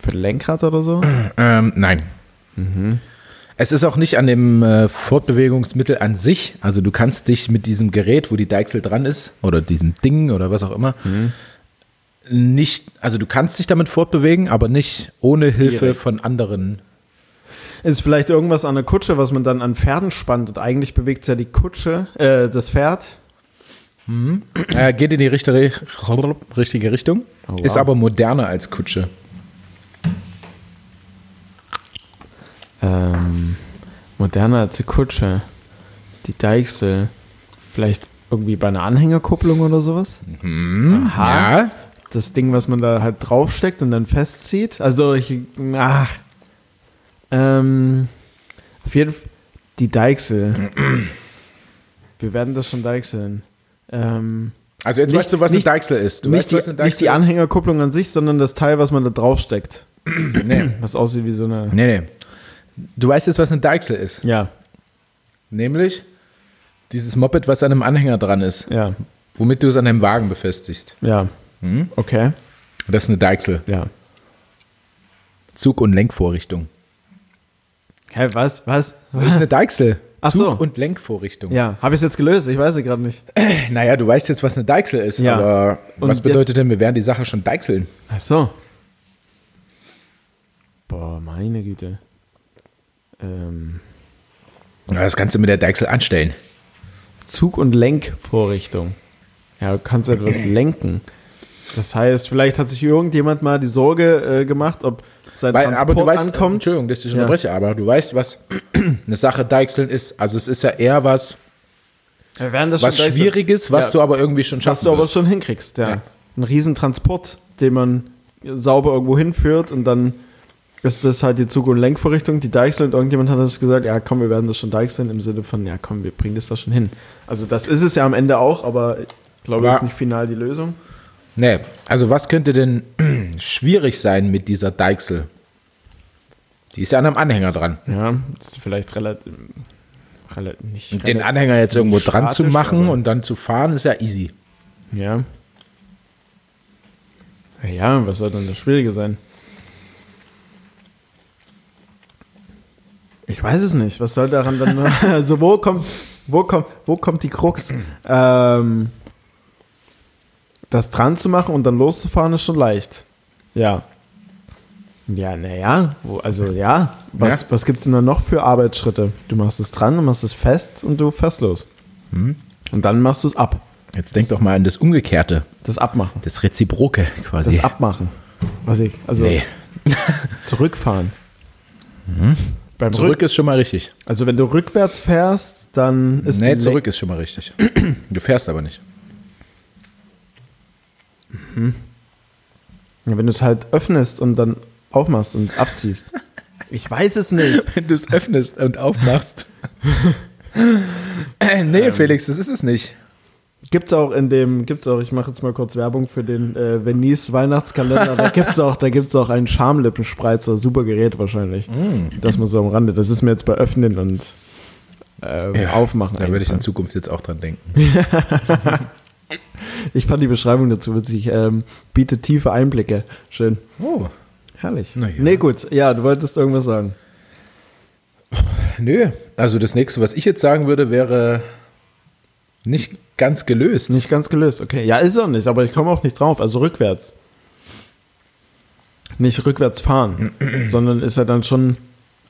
Für ein Lenkrad oder so? *clears throat* Ähm, nein. Es ist auch nicht an dem äh, Fortbewegungsmittel an sich. Also du kannst dich mit diesem Gerät, wo die Deichsel dran ist, oder diesem Ding oder was auch immer, nicht, also du kannst dich damit fortbewegen, aber nicht ohne Hilfe Direkt. von anderen. Ist vielleicht irgendwas an der Kutsche, was man dann an Pferden spannt und eigentlich bewegt es ja die Kutsche, äh, das Pferd. Äh, geht in die richtige, richtige Richtung, Oh, wow. ist aber moderner als Kutsche. Ähm, moderner als die Kutsche. Die Deichsel. Vielleicht irgendwie bei einer Anhängerkupplung oder sowas? Aha. Ja, Das Ding, was man da halt draufsteckt und dann festzieht. Also ich. Ach. Ähm, auf jeden Fall. Die Deichsel. *clears throat* Wir werden das schon deichseln. Ähm, also jetzt Nicht- weißt du, was nicht- eine Deichsel ist. Du nicht, weißt, die, was eine nicht die Deichsel Anhängerkupplung an sich, sondern das Teil, was man da draufsteckt. Nee, Was aussieht wie so eine. nee, nee. Du weißt jetzt, was eine Deichsel ist. Ja, Nämlich dieses Moped, was an einem Anhänger dran ist, ja, womit du es an deinem Wagen befestigst. ja. Hm? Okay. Das ist eine Deichsel. Ja. Zug- und Lenkvorrichtung. Hä, was? Was? Das ist eine Deichsel. Ach Zug- so. und Lenkvorrichtung. Ja, habe ich es jetzt gelöst? Ich weiß es gerade nicht. *clears throat* Naja, du weißt jetzt, was eine Deichsel ist, Ja. aber Und was bedeutet denn, wir werden die Sache schon deichseln? Ach so. Boah, meine Güte. Ähm, Das Ganze mit der Deichsel anstellen. Zug- und Lenkvorrichtung. Ja, du kannst etwas *clears throat* lenken. Das heißt, vielleicht hat sich irgendjemand mal die Sorge äh, gemacht, ob sein Weil, Transport aber du weißt, ankommt. Entschuldigung, dass ich Ja. unterbreche, aber du weißt, was *clears throat* eine Sache Deichseln ist. Also es ist ja eher was, was Schwieriges, was Ja. du aber irgendwie schon Was schaffst. du aber schon hinkriegst, ja. Ja. Ein Riesentransport, den man sauber irgendwo hinführt und dann ist das halt die Zug- und Lenkvorrichtung, die deichseln. Und irgendjemand hat das gesagt, ja komm, wir werden das schon deichseln, im Sinne von, ja komm, wir bringen das da schon hin. Also das ist es ja am Ende auch, aber ich glaube, das ist nicht final die Lösung. Nee, also was könnte denn *clears throat* schwierig sein mit dieser Deichsel? Die ist ja an einem Anhänger dran. Ja, das ist vielleicht relativ, relativ nicht. Und den relativ- Anhänger jetzt irgendwo dran zu machen und dann zu fahren, ist ja easy. Ja. Ja, was soll denn das Schwierige sein? Ich weiß es nicht. Was soll daran dann? *laughs* also wo kommt, wo kommt, wo kommt die Krux? Ähm, das dran zu machen und dann loszufahren ist schon leicht. Ja. Ja, naja, also ja. Was, Ja. was gibt es denn da noch für Arbeitsschritte? Du machst es dran, du machst es fest und du fährst los. Hm? Und dann machst du es ab. Jetzt denk doch mal an das Umgekehrte, Das Abmachen. das Reziproke quasi. Das Abmachen. Was ich, also nee, *laughs* zurückfahren. Beim zurück Rück, ist schon mal richtig. also wenn du rückwärts fährst, dann ist Nee, zurück ist schon mal richtig. *clears throat* Du fährst aber nicht. Lenk- Ja, wenn du es halt öffnest und dann aufmachst und abziehst. Ich weiß es nicht. *laughs* Wenn du es öffnest und aufmachst. *laughs* Nee, Felix, das ist es nicht. Gibt's auch in dem, gibt's auch, ich mache jetzt mal kurz Werbung für den äh, Venice Weihnachtskalender, da gibt's auch, da gibt's auch einen Schamlippenspreizer, super Gerät wahrscheinlich. Das mal so am Rande. Das ist mir jetzt bei Öffnen und äh, Ja, Aufmachen. Da würde ich in. Zukunft jetzt auch dran denken. *laughs* Ich fand die Beschreibung dazu witzig. Ähm, bietet tiefe Einblicke. Schön. Oh, Herrlich. Na ja. Nee, gut. Ja, du wolltest irgendwas sagen. nö. Also das nächste, was ich jetzt sagen würde, wäre nicht ganz gelöst. Nicht ganz gelöst. Okay. Ja, ist auch nicht, aber ich komme auch nicht drauf. Also rückwärts. Nicht rückwärts fahren, *clears throat* sondern ist ja dann schon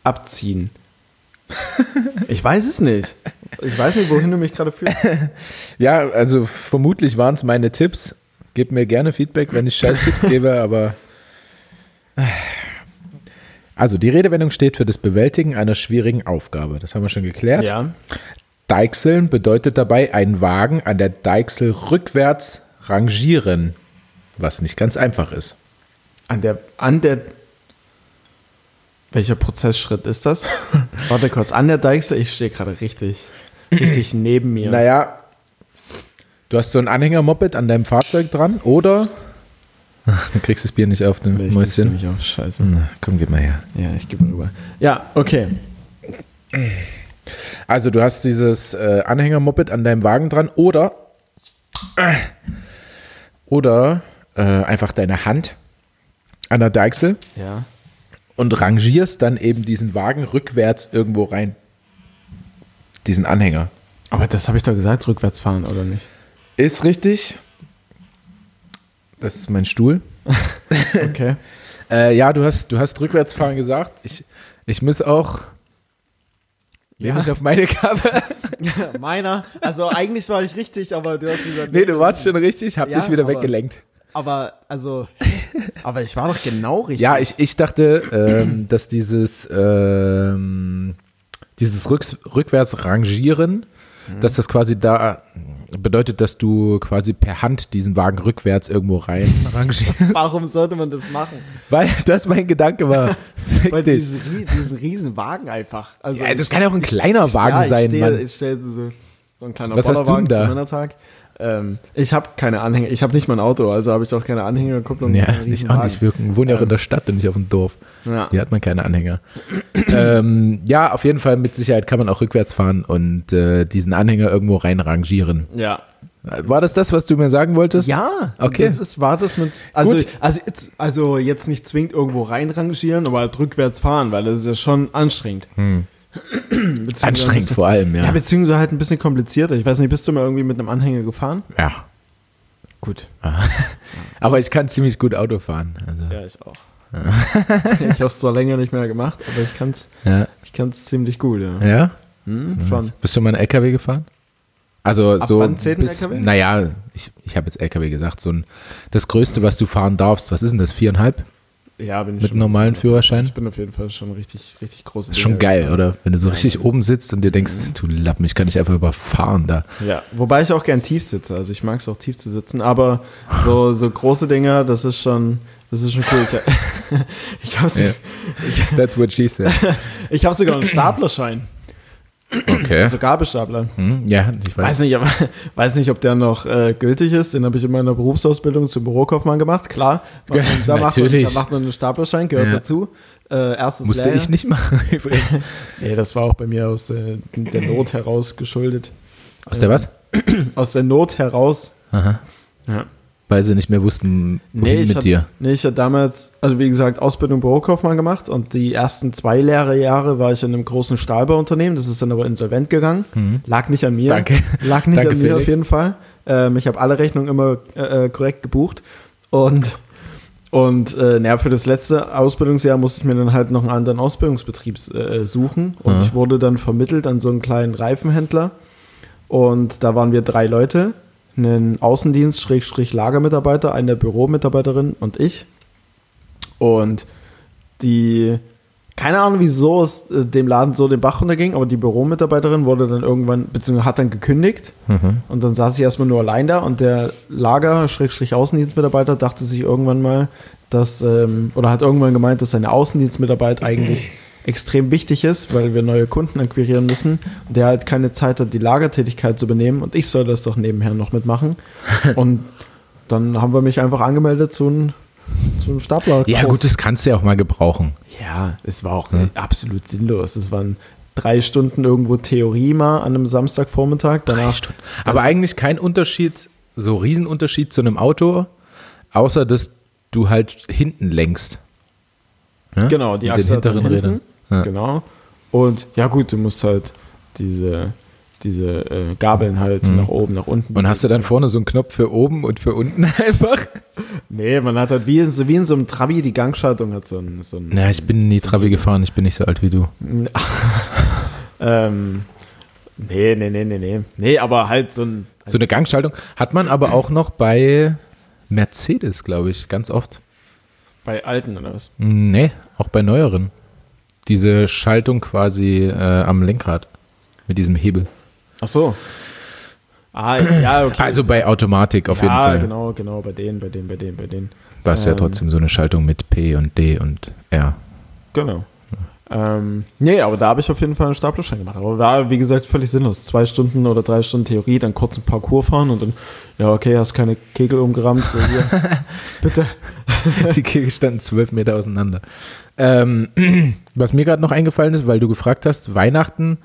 abziehen. *laughs* Ich weiß es nicht. Ich weiß nicht, wohin du mich gerade führst. *laughs* Ja, also vermutlich waren es meine Tipps. Gebt mir gerne Feedback, wenn ich scheiß Tipps gebe, aber. *sighs* Also, die Redewendung steht für das Bewältigen einer schwierigen Aufgabe. Das haben wir schon geklärt. Ja. Deichseln bedeutet dabei einen Wagen an der Deichsel rückwärts rangieren, was nicht ganz einfach ist. An der, an der. Welcher Prozessschritt ist das? *laughs* Warte kurz. An der Deichsel, ich stehe gerade richtig, richtig *clears throat* neben mir. Naja, du hast so ein Anhängermoped an deinem Fahrzeug dran oder. *laughs* Du kriegst das Bier nicht auf, dem Nee, ich Mäuschen. mich auch. Scheiße. Na, komm, gib mal her. Ja, ich gebe rüber. Ja, okay. Also du hast dieses äh, Anhängermoped an deinem Wagen dran oder äh, oder äh, einfach deine Hand an der Deichsel Ja. und rangierst dann eben diesen Wagen rückwärts irgendwo rein. Diesen Anhänger. Aber das habe ich doch gesagt, rückwärts fahren, oder nicht? Ist richtig. Das ist mein Stuhl. *laughs* Okay. *laughs* Äh, ja, du hast, du hast rückwärts fahren gesagt. Ich, ich muss auch. Lehne Ja. ich auf meine Kappe. *laughs* Meiner, also eigentlich war ich richtig, aber du hast gesagt. nee, du warst schon richtig, hab Ja, dich wieder aber- weggelenkt. Aber, also, aber ich war doch genau richtig. Ja, ich, ich dachte, ähm, *clears throat* dass dieses, ähm, dieses Rücks, rückwärts rangieren, dass das quasi da bedeutet, dass du quasi per Hand diesen Wagen rückwärts irgendwo rein rangierst. *laughs* Warum sollte man das machen? Weil das mein Gedanke war. Weil dich. diese, rie- diesen riesen Wagen einfach. Also Ja, das ich- kann ja auch ein kleiner Wagen ja, ich sein, stehe, Mann. Ich stelle so, so ein kleiner Was hast du Bollerwagen denn da? Ähm, ich habe keine Anhänger. Ich habe nicht mal ein Auto, also habe ich auch keine Anhängerkupplung. Ja, ich auch nicht. Wir wohnen ja auch in der Stadt und nicht auf dem Dorf. Ja. Hier hat man keine Anhänger. *clears throat* ähm, ja, auf jeden Fall mit Sicherheit kann man auch rückwärts fahren und äh, diesen Anhänger irgendwo rein rangieren. ja. War das das, was du mir sagen wolltest? Ja, Okay. Das ist, war das mit. Also, Gut. also, jetzt, also jetzt nicht zwingend irgendwo reinrangieren, aber halt rückwärts fahren, weil das ist ja schon anstrengend. *clears throat* Ein Anstrengend bisschen- vor allem, ja. Ja, beziehungsweise halt ein bisschen komplizierter. Ich weiß nicht, bist du mal irgendwie mit einem Anhänger gefahren? Ja. Gut. *laughs* Aber ich kann ziemlich gut Auto fahren. Also, Ja, ich auch. Ich habe es zwar länger nicht mehr gemacht, aber ich kann es ja. ich kann's ziemlich gut, ja. Ja? Hm, schon. Bist du mal einen LKW gefahren? Also Ab so bis, LKW? naja, ich, ich habe jetzt LKW gesagt, so ein, das Größte, was du fahren darfst, was ist denn das, viereinhalb? Ja, bin ich Mit schon- normalen Führerschein? Ich bin auf jeden Fall schon richtig, richtig groß. Ist schon geil, oder? Wenn du so richtig oben sitzt und dir denkst, du Lappen, ich kann dich einfach überfahren da. Ja, wobei ich auch gern tief sitze. Also ich mag es auch tief zu sitzen, aber so, so große Dinger, das ist schon, das ist schon cool. Ich, *laughs* ich habe Ja. That's what she said. *laughs* ich hab sogar einen Staplerschein, Okay. also Gabelstapler. Hm, ja, ich weiß. Weiß nicht, aber, *laughs* weiß nicht, ob der noch äh, gültig ist. Den habe ich in meiner Berufsausbildung zum Bürokaufmann gemacht. Klar, Ja, da, macht man, natürlich. da macht man einen Staplerschein, gehört Ja. dazu. Äh, erstes Musste Lehrjahr. ich nicht machen, übrigens. Nee, das war auch bei mir aus der, der Not heraus geschuldet. Aus der was? *clears throat* Aus der Not heraus. Aha. Ja. Weil sie nicht mehr wussten, wohin Nee, mit hatte, dir. Nee, ich hatte damals, also wie gesagt, Ausbildung Bürokaufmann gemacht und die ersten zwei Lehrjahre war ich in einem großen Stahlbauunternehmen. Das ist dann aber insolvent gegangen. Lag nicht an mir. Mhm. Danke. Lag nicht Danke, an mir Felix. auf jeden Fall. Ähm, ich habe alle Rechnungen immer äh, äh, korrekt gebucht und und äh, naja, für das letzte Ausbildungsjahr musste ich mir dann halt noch einen anderen Ausbildungsbetrieb äh, suchen. Und Ja. ich wurde dann vermittelt an so einen kleinen Reifenhändler. Und da waren wir drei Leute. Einen Außendienst, Schrägstrich Lagermitarbeiter, eine Büromitarbeiterin und ich. Und die, keine Ahnung, wieso es äh, dem Laden so den Bach runterging, aber die Büromitarbeiterin wurde dann irgendwann, beziehungsweise hat dann gekündigt. Mhm. Und dann saß ich erstmal nur allein da und der Lager-Außendienstmitarbeiter dachte sich irgendwann mal, dass, ähm, oder hat irgendwann gemeint, dass seine Außendienstmitarbeit eigentlich *clears throat* extrem wichtig ist, weil wir neue Kunden akquirieren müssen. Der halt keine Zeit hat, die Lagertätigkeit zu übernehmen und ich soll das doch nebenher noch mitmachen. *laughs* und dann haben wir mich einfach angemeldet zu einem zu einem Stapler. Ja, gut, das kannst du ja auch mal gebrauchen. Ja, es war auch Ja. absolut sinnlos. Es waren drei Stunden irgendwo Theorie mal an einem Samstagvormittag. Danach Aber eigentlich kein Unterschied, so Riesenunterschied zu einem Auto, außer dass du halt hinten lenkst. Ja? Genau, die Mit Achse den hinteren. Rädern. Ja. Genau. Und ja gut, du musst halt diese, diese äh, Gabeln halt nach oben, nach unten. Mhm. Und hast du dann vorne so einen Knopf für oben und für unten *laughs* einfach? Nee, man hat halt wie in, so, wie in so einem Trabi die Gangschaltung hat so ein, so ein Ja, ich bin nie Trabi gefahren, ich bin nicht so alt wie du. *laughs* ähm, nee, nee, nee, nee, nee. Nee, aber halt so ein So eine Gangschaltung hat man aber auch noch bei Mercedes, glaube ich, ganz oft. bei alten oder was? Nee, auch bei neueren. Diese Schaltung quasi äh, am Lenkrad mit diesem Hebel. Ach so. Ah, ja, okay. Also bei Automatik auf ja, jeden Fall. genau, genau, bei denen, bei denen, bei denen, bei denen. War es ja Ähm. trotzdem so eine Schaltung mit P und D und R. Genau. Ähm, nee, aber da habe ich auf jeden Fall einen Staplerschein gemacht. Aber war, wie gesagt, völlig sinnlos. Zwei Stunden oder drei Stunden Theorie, dann kurz ein Parcours fahren und dann, ja, okay, hast keine Kegel umgerammt, so hier. *laughs* Bitte. Die Kegel standen zwölf Meter auseinander. Ähm, *clears throat* was mir gerade noch eingefallen ist, weil du gefragt hast, Weihnachten,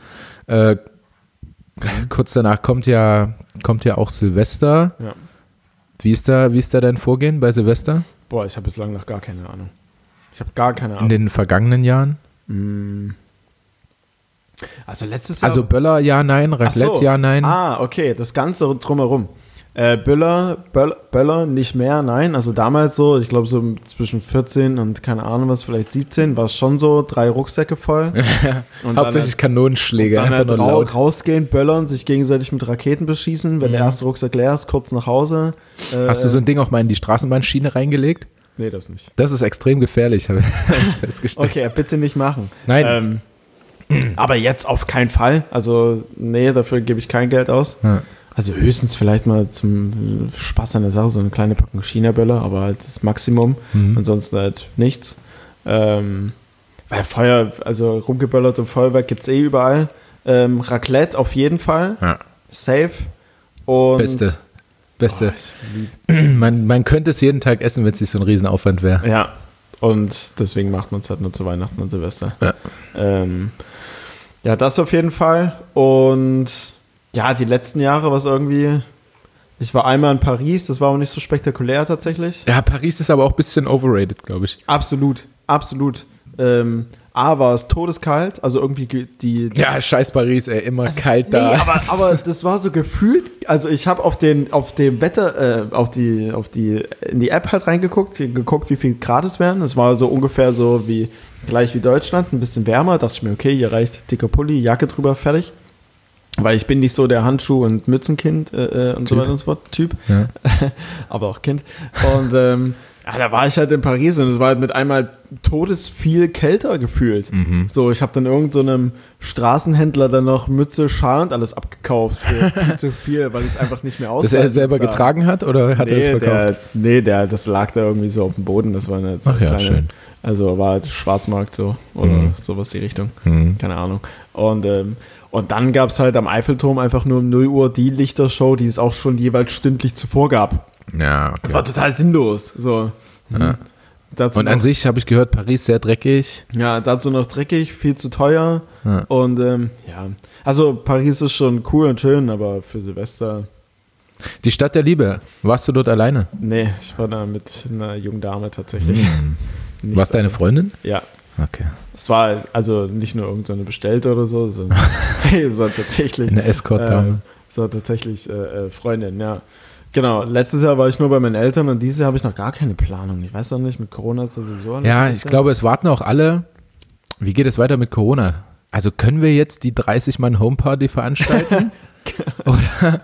äh, *laughs* kurz danach kommt ja, kommt ja auch Silvester. Ja. Wie ist da, wie ist da dein Vorgehen bei Silvester? Boah, ich habe bislang noch gar keine Ahnung. Ich habe gar keine In Ahnung. den vergangenen Jahren? Mm. Also letztes Jahr. Also Böller, ja, nein, Raclette, so. ja, nein. Ah, okay, das Ganze drumherum. Äh, Böller, Böller, Böller, nicht mehr, nein. Also damals so, ich glaube so zwischen 14 und keine Ahnung was, vielleicht 17, war es schon so, drei Rucksäcke voll. *laughs* Hauptsächlich Kanonenschläge, dann, einfach halt nur laut. rausgehen, böllern, sich gegenseitig mit Raketen beschießen. Wenn der erste Rucksack leer ist, kurz nach Hause. Äh, Mhm. Hast du so ein Ding auch mal in die Straßenbahnschiene reingelegt? Nee, das nicht. Das ist extrem gefährlich, habe ich *laughs* festgestellt. Okay, bitte nicht machen. Nein. Ähm, aber jetzt auf keinen Fall. Also, nee, dafür gebe ich kein Geld aus. Ja. Also höchstens vielleicht mal zum Spaß an der Sache so eine kleine Packung China-Böller, aber halt das Maximum. Mhm. Ansonsten halt nichts. Ähm, weil Feuer, also rumgeböllert und Feuerwerk gibt es eh überall. Ähm, Raclette auf jeden Fall. Ja. Safe. Und Beste. Beste. Oh, Man, man könnte es jeden Tag essen, wenn es nicht so ein Riesenaufwand wäre. Ja. Und deswegen macht man es halt nur zu Weihnachten und Silvester. Ja. Ähm, ja, das auf jeden Fall. Und ja, die letzten Jahre war es irgendwie. Ich war einmal in Paris, das war aber nicht so spektakulär tatsächlich. Ja, Paris ist aber auch ein bisschen overrated, glaube ich. Absolut, absolut. Ähm, A war es todeskalt, also irgendwie ge- die. die Ja, scheiß Paris, ey, immer kalt da. Nee, aber, *laughs* aber das war so gefühlt, also ich habe auf den, auf dem Wetter, äh, auf die, auf die, in die App halt reingeguckt, geguckt, wie viel Grad es wären. Es war so ungefähr so wie, gleich wie Deutschland, ein bisschen wärmer. Dachte ich mir, okay, hier reicht dicker Pulli, Jacke drüber, fertig. Weil ich bin nicht so der Handschuh- und Mützenkind äh, äh, und so Typ. weiter und so fort, Typ. Ja. *laughs* aber auch Kind. Und ähm, ja, da war ich halt in Paris und es war halt mit einmal todesviel kälter gefühlt. Mhm. So, ich habe dann irgend so einem Straßenhändler dann noch Mütze, Schal und alles abgekauft für *laughs* viel zu viel, weil es einfach nicht mehr Das aushalte. er selber da. getragen hat oder hat er es Nee, verkauft? der, nee, der, das lag da irgendwie so auf dem Boden. Das war eine so Ach ja, kleine, schön. Also war halt Schwarzmarkt so oder Mhm. sowas die Richtung. Mhm. Keine Ahnung. Und, ähm, und dann gab es halt am Eiffelturm einfach nur um 0 Uhr die Lichtershow, die es auch schon jeweils stündlich zuvor gab. Ja, Das war total sinnlos. So. Ja. Dazu Und an noch, sich habe ich gehört, Paris sehr dreckig. Ja, dazu noch dreckig, viel zu teuer. Ja. Und ähm, ja, also Paris ist schon cool und schön, aber für Silvester, Die Stadt der Liebe. Warst du dort alleine? nee, ich war da mit einer jungen Dame tatsächlich. Hm. *laughs* Warst deine Freundin? Ja, Okay. es war also nicht nur irgendeine bestellte oder so, sondern *laughs* es war tatsächlich, Eine Escort-Dame. es war tatsächlich äh, äh, Freundin, ja. Genau, letztes Jahr war ich nur bei meinen Eltern und dieses Jahr habe ich noch gar keine Planung. Ich weiß auch nicht, mit Corona ist das sowieso alles ja, ich glaube, es warten auch alle. Wie geht es weiter mit Corona? Also können wir jetzt die 30-Mann-Homeparty veranstalten? *laughs* oder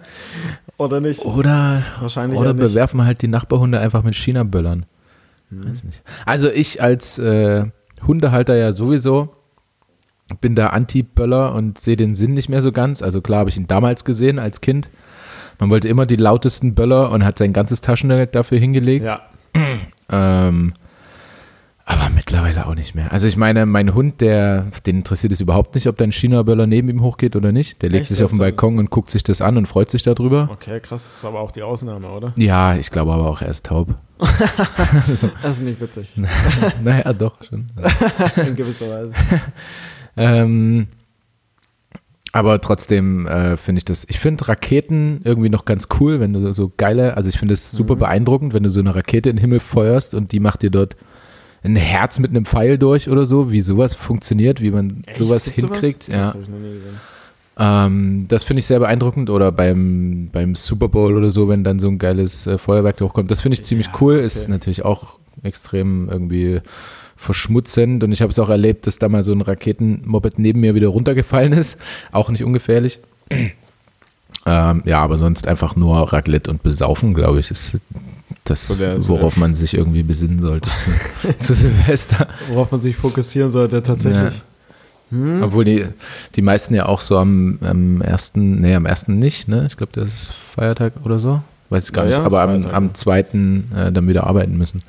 Oder nicht? oder, Wahrscheinlich oder nicht. Hm. bewerfen wir halt die Nachbarhunde einfach mit China-Böllern? Weiß nicht. Also ich als äh, Hundehalter ja sowieso bin da Anti-Böller und sehe den Sinn nicht mehr so ganz. Also klar habe ich ihn damals gesehen als Kind. Man wollte immer die lautesten Böller und hat sein ganzes Taschengeld dafür hingelegt. Ja, Ähm, aber mittlerweile auch nicht mehr. Also ich meine, mein Hund, der, den interessiert es überhaupt nicht, ob da ein China-Böller neben ihm hochgeht oder nicht. Der legt Echt? sich auf den ist Balkon und guckt sich das an und freut sich darüber. okay, krass, das ist aber auch die Ausnahme, oder? Ja, ich glaube aber auch er ist taub. *laughs* so, Das ist nicht witzig, *laughs* naja, doch schon. in gewisser Weise. *laughs* Ähm, aber trotzdem äh, finde ich das, ich finde Raketen irgendwie noch ganz cool, wenn du so geile, also ich finde es super Mhm. beeindruckend, wenn du so eine Rakete in den Himmel feuerst und die macht dir dort ein Herz mit einem Pfeil durch oder so, wie sowas funktioniert, wie man sowas Echt? Gibt's hinkriegt. Das Ja. gesehen. Ähm, das finde ich sehr beeindruckend. Oder beim, beim Super Bowl oder so, wenn dann so ein geiles äh, Feuerwerk hochkommt. Das finde ich ziemlich Ja, cool. Ist okay. natürlich auch extrem irgendwie verschmutzend. Und ich habe es auch erlebt, dass da mal so ein Raketenmoped neben mir wieder runtergefallen ist. Auch nicht ungefährlich. ähm, ja, aber sonst einfach nur Raclette und Besaufen, glaube ich, ist das, worauf man sich irgendwie besinnen sollte zu, *laughs* zu Silvester. Worauf man sich fokussieren sollte, tatsächlich. Hm? Obwohl die, die meisten ja auch so am, am ersten, nee, am ersten nicht, ne? Ich glaube, das ist Feiertag oder so. Weiß ich gar Ja, nicht, ja, aber am, ja. am zweiten äh, dann wieder arbeiten müssen.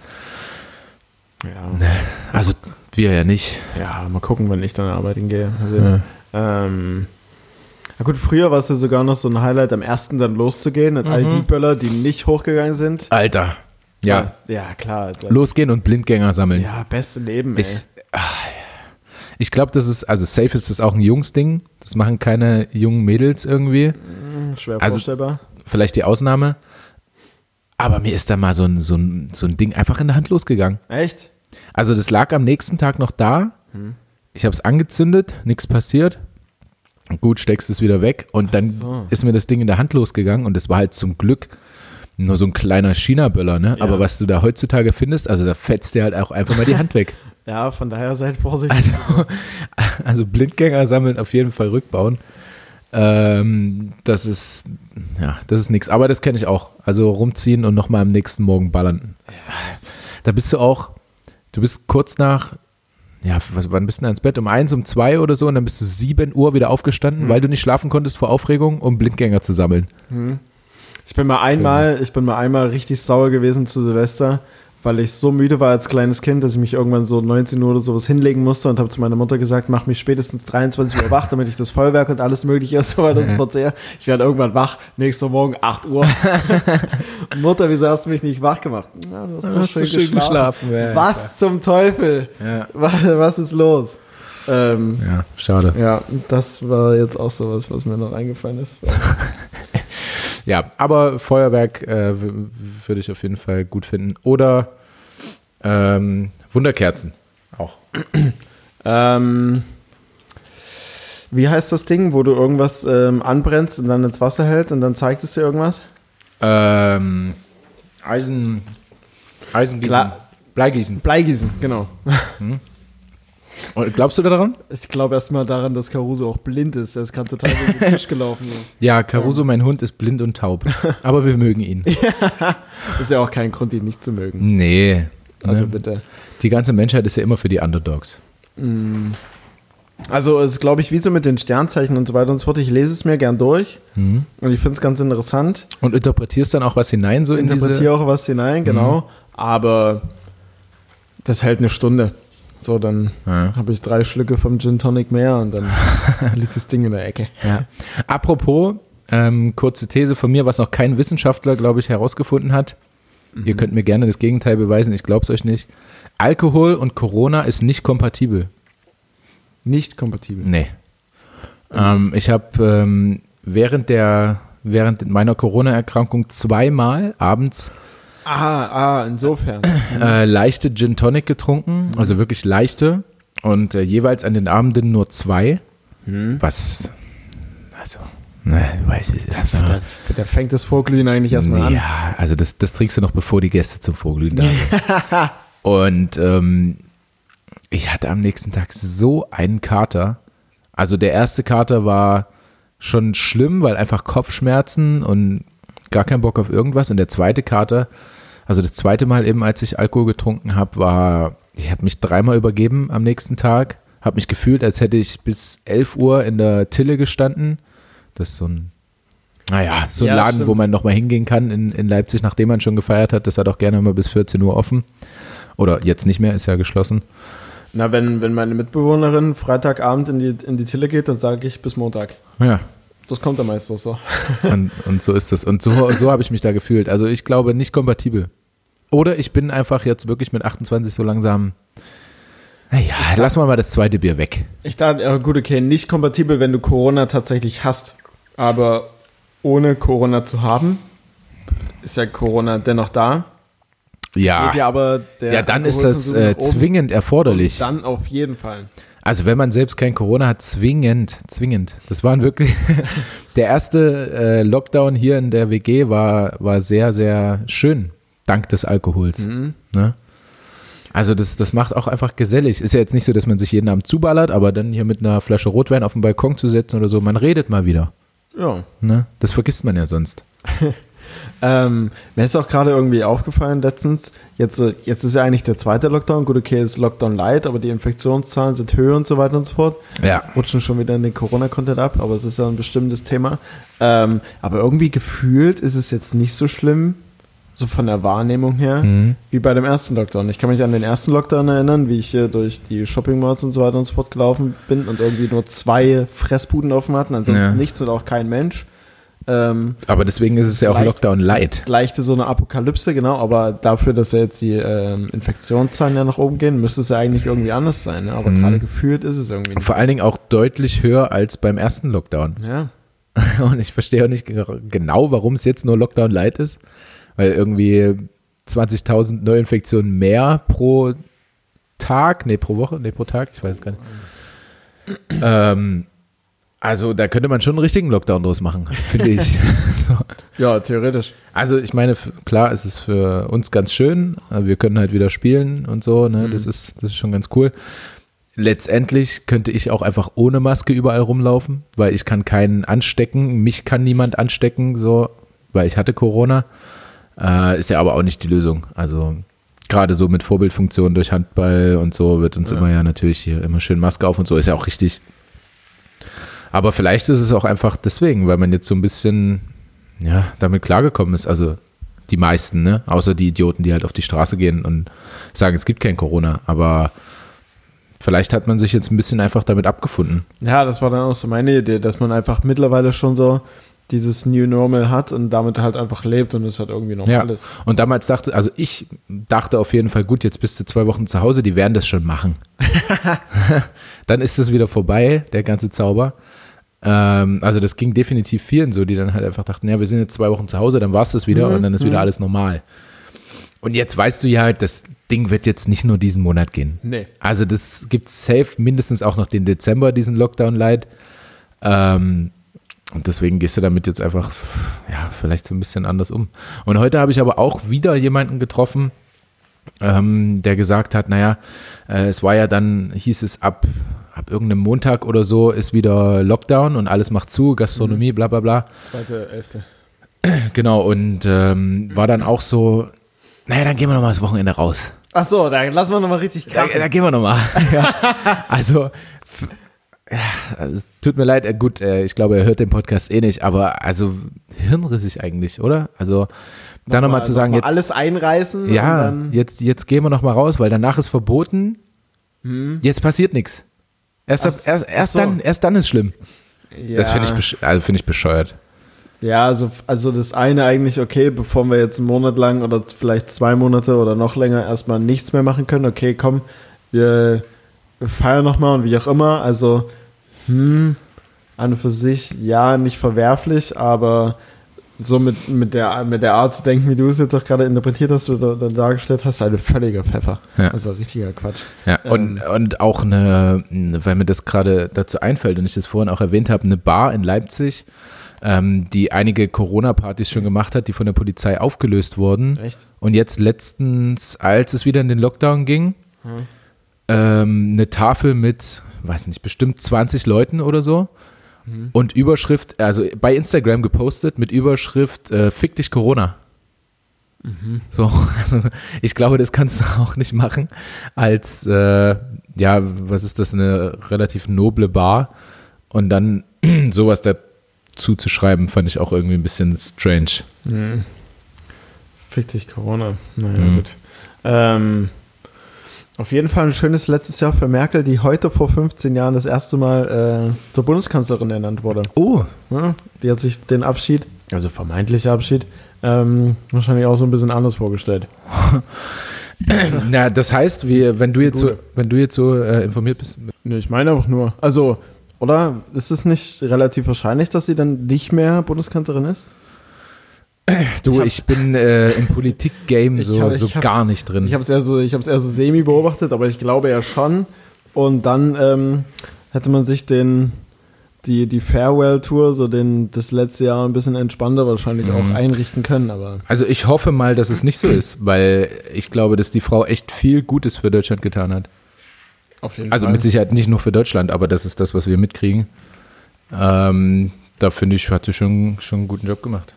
Ja. Also wir ja nicht. ja, mal gucken, wenn ich dann arbeiten gehe. Also, Ja. ähm, na gut, früher war es ja sogar noch so ein Highlight, am ersten dann loszugehen und all Mhm. die Böller, die nicht hochgegangen sind. Alter. Ja, Ja, klar. Alter. losgehen und Blindgänger sammeln. Ja, beste Leben, ey. ich ah, ich glaube, das ist, also safe ist das auch ein Jungsding. Das machen keine jungen Mädels irgendwie. Hm, Schwer also- vorstellbar. Vielleicht die Ausnahme. Aber mir ist da mal so ein, so ein, so ein Ding einfach in der Hand losgegangen. Echt? Also das lag am nächsten Tag noch da. Hm. Ich habe es angezündet, nichts passiert. Gut, steckst es wieder weg und Ach dann so. ist mir das Ding in der Hand losgegangen und es war halt zum Glück nur so ein kleiner China-Böller, ne? Ja. Aber was du da heutzutage findest, also da fetzt dir halt auch einfach mal die Hand weg. *laughs* Ja, von daher seid vorsichtig. Also, *laughs* also Blindgänger sammeln auf jeden Fall rückbauen. Ähm, das ist, ja, das ist nichts. Aber das kenne ich auch. Also rumziehen und nochmal am nächsten Morgen ballern. Da bist du auch, du bist kurz nach, ja, was, wann bist du denn ins Bett? Um eins, um zwei oder so und dann bist du sieben Uhr wieder aufgestanden, Mhm. weil du nicht schlafen konntest vor Aufregung, um Blindgänger zu sammeln. Hm. Ich bin mal einmal, ich bin mal einmal richtig sauer gewesen zu Silvester, weil ich so müde war als kleines Kind, dass ich mich irgendwann so 19 Uhr oder sowas hinlegen musste und habe zu meiner Mutter gesagt, mach mich spätestens 23 Uhr wach, damit ich das Feuerwerk und alles mögliche und so weiter und so fort sehe. Ich werde irgendwann wach, nächster Morgen 8 Uhr. *laughs* Mutter, wieso hast du mich nicht wach gemacht? Ja, du hast so schön, geschlafen. ja, Was zum Teufel? Ja. Was, was ist los? Ähm, ja, schade. ja, das war jetzt auch sowas, was mir noch eingefallen ist. *laughs* Ja, aber Feuerwerk äh, würde ich auf jeden Fall gut finden. Oder ähm, Wunderkerzen auch. *clears throat* Ähm, wie heißt das Ding, wo du irgendwas ähm, anbrennst und dann ins Wasser hält und dann zeigt es dir irgendwas? Ähm, Eisen, Eisengießen. Bleigießen. Bleigießen, genau. Und glaubst du daran? Ich glaube erstmal daran, dass Caruso auch blind ist. Er ist gerade total über den Tisch gelaufen. *laughs* Ja, Caruso, mein Hund, ist blind und taub. *laughs* Aber wir mögen ihn. *laughs* Ist ja auch kein Grund, ihn nicht zu mögen. Nee. Also ne? bitte. Die ganze Menschheit ist ja immer für die Underdogs. Also es ist, glaube ich, wie so mit den Sternzeichen und so weiter und so fort. Ich lese es mir gern durch Mhm. und ich finde es ganz interessant. Und interpretierst dann auch was hinein, so in. Interpretiere auch was hinein, genau. Aber das hält eine Stunde. So, dann Ja. habe ich drei Schlücke vom Gin Tonic mehr und dann *laughs* liegt das Ding in der Ecke. Ja. Apropos, ähm, kurze These von mir, was noch kein Wissenschaftler, glaube ich, herausgefunden hat. Ihr könnt mir gerne das Gegenteil beweisen, ich glaube es euch nicht. Alkohol und Corona ist nicht kompatibel. Nicht kompatibel. Nee. Ähm, ich habe ähm, während der während meiner Corona-Erkrankung zweimal abends Ah, ah, insofern. äh, leichte Gin Tonic getrunken, also wirklich leichte und äh, jeweils an den Abenden nur zwei. Was, also, ne, du weißt, wie es ist. ne? Da, da fängt das Vorglühen eigentlich erstmal an. Ja, also das, das trinkst du noch, bevor die Gäste zum Vorglühen da sind. *laughs* Und ähm, ich hatte am nächsten Tag so einen Kater. Also der erste Kater war schon schlimm, weil einfach Kopfschmerzen und gar kein Bock auf irgendwas. Und der zweite Kater, also das zweite Mal eben, als ich Alkohol getrunken habe, war, ich habe mich dreimal übergeben am nächsten Tag. Habe mich gefühlt, als hätte ich bis 11 Uhr in der Tille gestanden. Das ist so ein, naja, so ein Ja, Laden, stimmt. wo man nochmal hingehen kann in, in Leipzig, nachdem man schon gefeiert hat. Das hat auch gerne immer bis 14 Uhr offen. Oder jetzt nicht mehr, ist ja geschlossen. Na, wenn, wenn meine Mitbewohnerin Freitagabend in die, in die Tille geht, dann sage ich bis Montag. Ja, Das kommt dann meist auch so. *laughs* und, und so ist das. Und so, so habe ich mich da gefühlt. Also ich glaube, nicht kompatibel. Oder ich bin einfach jetzt wirklich mit 28 so langsam. Naja, lass mal mal das zweite Bier weg. Ich dachte, ja, gut, okay, nicht kompatibel, wenn du Corona tatsächlich hast. Aber ohne Corona zu haben, ist ja Corona dennoch da. Ja, Geht ja ja dann ist das äh, zwingend erforderlich. Dann auf jeden Fall. Also wenn man selbst kein Corona hat, zwingend, zwingend. Das waren wirklich, *laughs* der erste äh, Lockdown hier in der WG war, war sehr, sehr schön, dank des Alkohols. Ne? Also das, das macht auch einfach gesellig. Ist ja jetzt nicht so, dass man sich jeden Abend zuballert, aber dann hier mit einer Flasche Rotwein auf den Balkon zu setzen oder so, man redet mal wieder. Ja. Ne? Das vergisst man ja sonst. *laughs* Ähm, mir ist auch gerade irgendwie aufgefallen letztens, jetzt, äh, jetzt ist ja eigentlich der zweite Lockdown. Gut, okay, ist Lockdown light, aber die Infektionszahlen sind höher und so weiter und so fort. Ja. Rutschen schon wieder in den Corona-Content ab, aber es ist ja ein bestimmtes Thema. Ähm, aber irgendwie gefühlt ist es jetzt nicht so schlimm, so von der Wahrnehmung her, Mhm. wie bei dem ersten Lockdown. Ich kann mich an den ersten Lockdown erinnern, wie ich hier durch die Shopping Malls und so weiter und so fort gelaufen bin und irgendwie nur zwei Fressbuden offen hatten, ansonsten Ja. nichts und auch kein Mensch. Ähm, Aber deswegen ist es ja auch Leicht- Lockdown light. es gleichte so eine Apokalypse, genau, aber dafür, dass ja jetzt die ähm, Infektionszahlen ja nach oben gehen, müsste es ja eigentlich irgendwie anders sein. Ne? Aber Mhm. gerade gefühlt ist es irgendwie nicht. Vor allen Dingen auch deutlich höher als beim ersten Lockdown. Ja. *laughs* Und ich verstehe auch nicht ge- genau, warum es jetzt nur Lockdown Light ist. Weil irgendwie 20.000 Neuinfektionen mehr pro Tag, nee, pro Woche, nee, pro Tag, ich weiß es gar nicht. Ähm, also da könnte man schon einen richtigen Lockdown draus machen, finde ich. *laughs* so. ja, theoretisch. Also ich meine, klar, es ist für uns ganz schön. Wir können halt wieder spielen und so, ne? Das ist, das ist schon ganz cool. Letztendlich könnte ich auch einfach ohne Maske überall rumlaufen, weil ich kann keinen anstecken, mich kann niemand anstecken, so, weil ich hatte Corona. Äh, ist ja aber auch nicht die Lösung. Also gerade so mit Vorbildfunktion durch Handball und so wird uns Ja. immer ja natürlich hier immer schön Maske auf und so, ist ja auch richtig. Aber vielleicht ist es auch einfach deswegen, weil man jetzt so ein bisschen ja, damit klargekommen ist. Also die meisten, ne? Außer die Idioten, die halt auf die Straße gehen und sagen, es gibt kein Corona. Aber vielleicht hat man sich jetzt ein bisschen einfach damit abgefunden. Ja, das war dann auch so meine Idee, dass man einfach mittlerweile schon so dieses New Normal hat und damit halt einfach lebt und es halt irgendwie normal Ja. ist. Und damals dachte, also ich dachte auf jeden Fall, gut, jetzt bist du zwei Wochen zu Hause, die werden das schon machen. *laughs* *laughs* dann ist es wieder vorbei, der ganze Zauber. Ähm, also das ging definitiv vielen so, die dann halt einfach dachten, ja, wir sind jetzt zwei Wochen zu Hause, dann war es das wieder und dann ist wieder alles normal. Und jetzt weißt du ja, das Ding wird jetzt nicht nur diesen Monat gehen. Nee. Also das gibt safe mindestens auch noch den Dezember, diesen Lockdown-Light. Ähm, und deswegen gehst du damit jetzt einfach, ja, vielleicht so ein bisschen anders um. Und heute habe ich aber auch wieder jemanden getroffen, ähm, der gesagt hat, naja, äh, es war ja dann, hieß es ab, ab irgendeinem Montag oder so ist wieder Lockdown und alles macht zu, Gastronomie, bla bla bla. Zweite, elfte. *clears throat* Genau, und ähm, war dann auch so, naja, dann gehen wir nochmal das Wochenende raus. Ach so, dann lassen wir nochmal richtig Da, krachen. da gehen wir nochmal. *laughs* ja. *laughs* Also, ja, es tut mir leid, äh, gut, äh, ich glaube, er hört den Podcast eh nicht, aber also hirnrissig eigentlich, oder? Also, dann nochmal zu sagen, noch jetzt, mal alles einreißen ja, und dann jetzt, jetzt gehen wir nochmal raus, weil danach ist verboten, jetzt passiert nichts. Erst, ab, erst, erst, so. dann, erst dann ist schlimm. ja. Das finde ich, also find ich bescheuert. Ja, also, also das eine eigentlich, okay, bevor wir jetzt einen Monat lang oder vielleicht zwei Monate oder noch länger erstmal nichts mehr machen können, okay, komm, wir, wir feiern nochmal und wie auch immer. Also, hm, an und für sich, ja, nicht verwerflich, aber so mit, mit, der, mit der Art zu denken, wie du es jetzt auch gerade interpretiert hast oder, oder dargestellt hast, ein völliger Pfeffer. Ja. Also richtiger Quatsch. Ja, und, und auch eine, weil mir das gerade dazu einfällt und ich das vorhin auch erwähnt habe, eine Bar in Leipzig, ähm, die einige Corona-Partys schon gemacht hat, die von der Polizei aufgelöst wurden. Echt? Und jetzt letztens, als es wieder in den Lockdown ging, ähm, eine Tafel mit, weiß nicht, bestimmt 20 Leuten oder so. Und Überschrift, also bei Instagram gepostet mit Überschrift, äh, fick dich Corona. So, also ich glaube, das kannst du *laughs* auch nicht machen als, äh, ja, was ist das, eine relativ noble Bar und dann *clears throat* sowas dazu zu schreiben, fand ich auch irgendwie ein bisschen strange. Mhm. Fick dich, Corona. Naja, Mhm. gut. Ähm, auf jeden Fall ein schönes letztes Jahr für Merkel, die heute vor 15 Jahren das erste Mal äh, zur Bundeskanzlerin ernannt wurde. Oh, Ja, die hat sich den Abschied, also vermeintlicher Abschied, ähm, wahrscheinlich auch so ein bisschen anders vorgestellt. *clears throat* na, das heißt, wie, wenn du jetzt so, wenn du jetzt so äh, informiert bist, Nee, ich meine einfach nur, also, oder ist es nicht relativ wahrscheinlich, dass sie dann nicht mehr Bundeskanzlerin ist? *clears throat* du, Ich ich, hab- bin äh, im Politik-Game *laughs* Ich so, hab- so ich gar nicht drin. Ich habe es eher so, ich eher so semi beobachtet, aber ich glaube ja schon. Und dann ähm, hätte man sich den die die Farewell Tour, so den das letzte Jahr ein bisschen entspannter wahrscheinlich auch Mhm. einrichten können. Aber Also ich hoffe mal, dass es nicht so ist, weil ich glaube, dass die Frau echt viel Gutes für Deutschland getan hat. auf jeden Also mit Sicherheit nicht nur für Deutschland, aber das ist das, was wir mitkriegen. Ähm, da finde ich, hat sie schon, schon einen guten Job gemacht,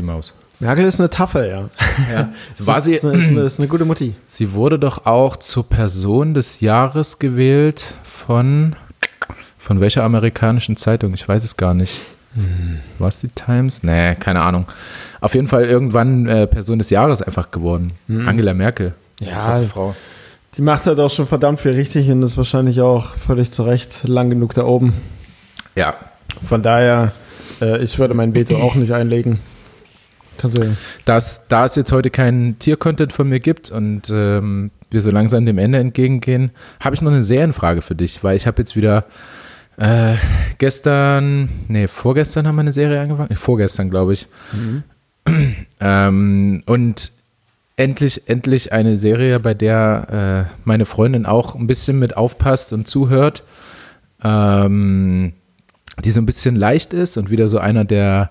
die Maus. Merkel ist eine Tafel, ja. Ja. *laughs* War sie, ist, eine, ist, eine, ist eine gute Mutti. sie wurde doch auch zur Person des Jahres gewählt von, von welcher amerikanischen Zeitung? Ich weiß es gar nicht. War es die Times? Nee, keine Ahnung. Auf jeden Fall irgendwann äh, Person des Jahres einfach geworden. Angela Merkel. Ja. Krasse Frau. Die macht halt auch schon verdammt viel richtig und ist wahrscheinlich auch völlig zu Recht lang genug da oben. Ja, Von daher, äh, ich würde mein Veto auch nicht einlegen. Kannst du. dass, da es jetzt heute keinen Tier-Content von mir gibt und ähm, wir so langsam dem Ende entgegengehen, habe ich noch eine Serienfrage für dich, weil ich habe jetzt wieder äh, gestern, nee, vorgestern haben wir eine Serie angefangen, nee, vorgestern glaube ich. *clears throat* Ähm, und endlich, endlich eine Serie, bei der äh, meine Freundin auch ein bisschen mit aufpasst und zuhört, ähm, die so ein bisschen leicht ist und wieder so einer der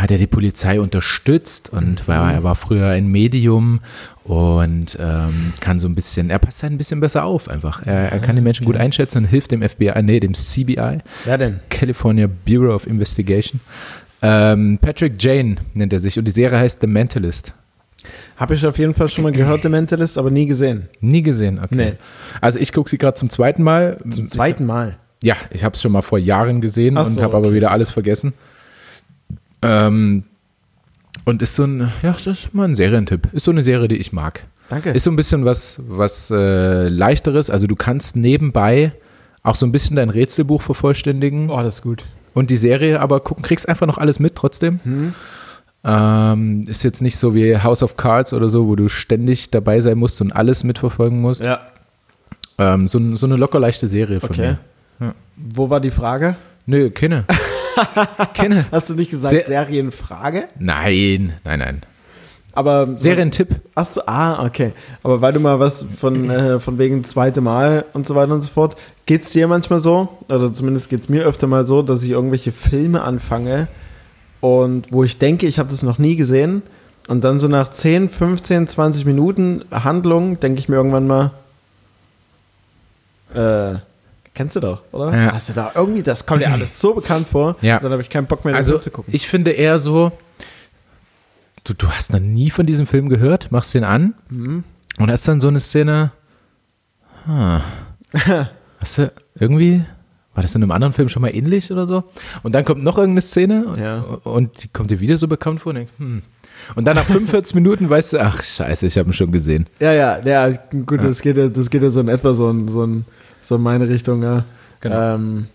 ja, der die Polizei unterstützt und war, er war früher ein Medium und ähm, kann so ein bisschen, er passt halt ein bisschen besser auf einfach. Er, er kann die Menschen gut einschätzen und hilft dem FBI, nee, dem CBI, Wer denn? California Bureau of Investigation. Ähm, Patrick Jane nennt er sich und die Serie heißt The Mentalist. Habe ich auf jeden Fall schon mal gehört, The Mentalist, aber nie gesehen. Nie gesehen, okay. Nee. Also ich gucke sie gerade zum zweiten Mal. Zum zweiten Mal. Ja, ich habe es schon mal vor Jahren gesehen Ach und so, habe aber okay. wieder alles vergessen. Ähm, und ist so ein, ja, das ist mal ein Serientipp. Ist so eine Serie, die ich mag. Danke. Ist so ein bisschen was, was äh, leichteres. Also du kannst nebenbei auch so ein bisschen dein Rätselbuch vervollständigen oh, das ist gut. und die Serie aber gucken, kriegst einfach noch alles mit trotzdem. Hm. Ähm, ist jetzt nicht so wie House of Cards oder so, wo du ständig dabei sein musst und alles mitverfolgen musst. Ja. Ähm, so, so eine locker leichte Serie von Okay. mir. Wo war die Frage? Nö, kenne. *laughs* kenne. Hast du nicht gesagt Se- Serienfrage? Nein, nein, nein. Aber Serientipp. Ach so, ah, okay. Aber weil du mal was von, äh, von wegen zweite Mal und so weiter und so fort, geht's dir manchmal so, oder zumindest geht's mir öfter mal so, dass ich irgendwelche Filme anfange und wo ich denke, ich habe das noch nie gesehen Und dann so nach 10, 15, 20 Minuten Handlung denke ich mir irgendwann mal, äh, kennst du doch, oder? Ja. Hast du da irgendwie, das kommt dir alles so bekannt vor, Ja. dann habe ich keinen Bock mehr, den Also Film zu gucken. ich finde eher so, du, du hast noch nie von diesem Film gehört, machst den an Mhm. und hast dann so eine Szene, ah, *laughs* hast du irgendwie, war das in einem anderen Film schon mal ähnlich oder so? Und dann kommt noch irgendeine Szene und, Ja. und die kommt dir wieder so bekannt vor und denkst, hm. Und dann nach 45 *laughs* Minuten weißt du, ach scheiße, ich habe ihn schon gesehen. Ja, ja, ja, gut, Das, geht ja, das geht ja so in etwa so in, so in, so in meine Richtung, ja. Genau. Ähm,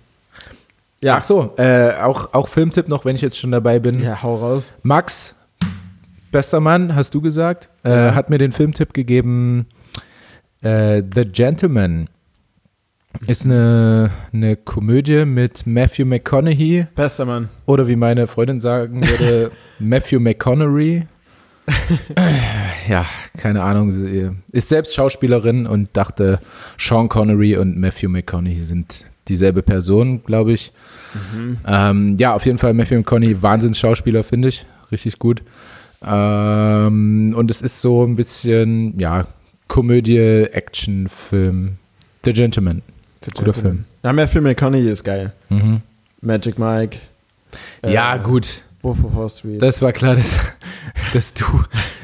ja. Ach so, äh, auch, auch Filmtipp noch, wenn ich jetzt schon dabei bin. ja, hau raus. Max, bester Mann, hast du gesagt, äh, Ja. hat mir den Filmtipp gegeben, äh, The Gentleman. Ist eine, eine Komödie mit Matthew McConaughey Bester Mann. oder wie meine Freundin sagen würde, *laughs* Matthew McConaughey. Ja, keine Ahnung. Sie ist selbst Schauspielerin und dachte, Sean Connery und Matthew McConaughey sind dieselbe Person, glaube ich. Ähm, ja, auf jeden Fall Matthew McConaughey, Wahnsinns-Schauspieler, finde ich. Richtig gut. Ähm, und es ist so ein bisschen, ja, Komödie, Action-Film. The Gentleman. Guter Film. Ja, Matthew McConaughey ist geil. Mhm. Magic Mike. äh, ja, gut. Wolf of Wall Street. Das war klar, dass, *laughs* dass du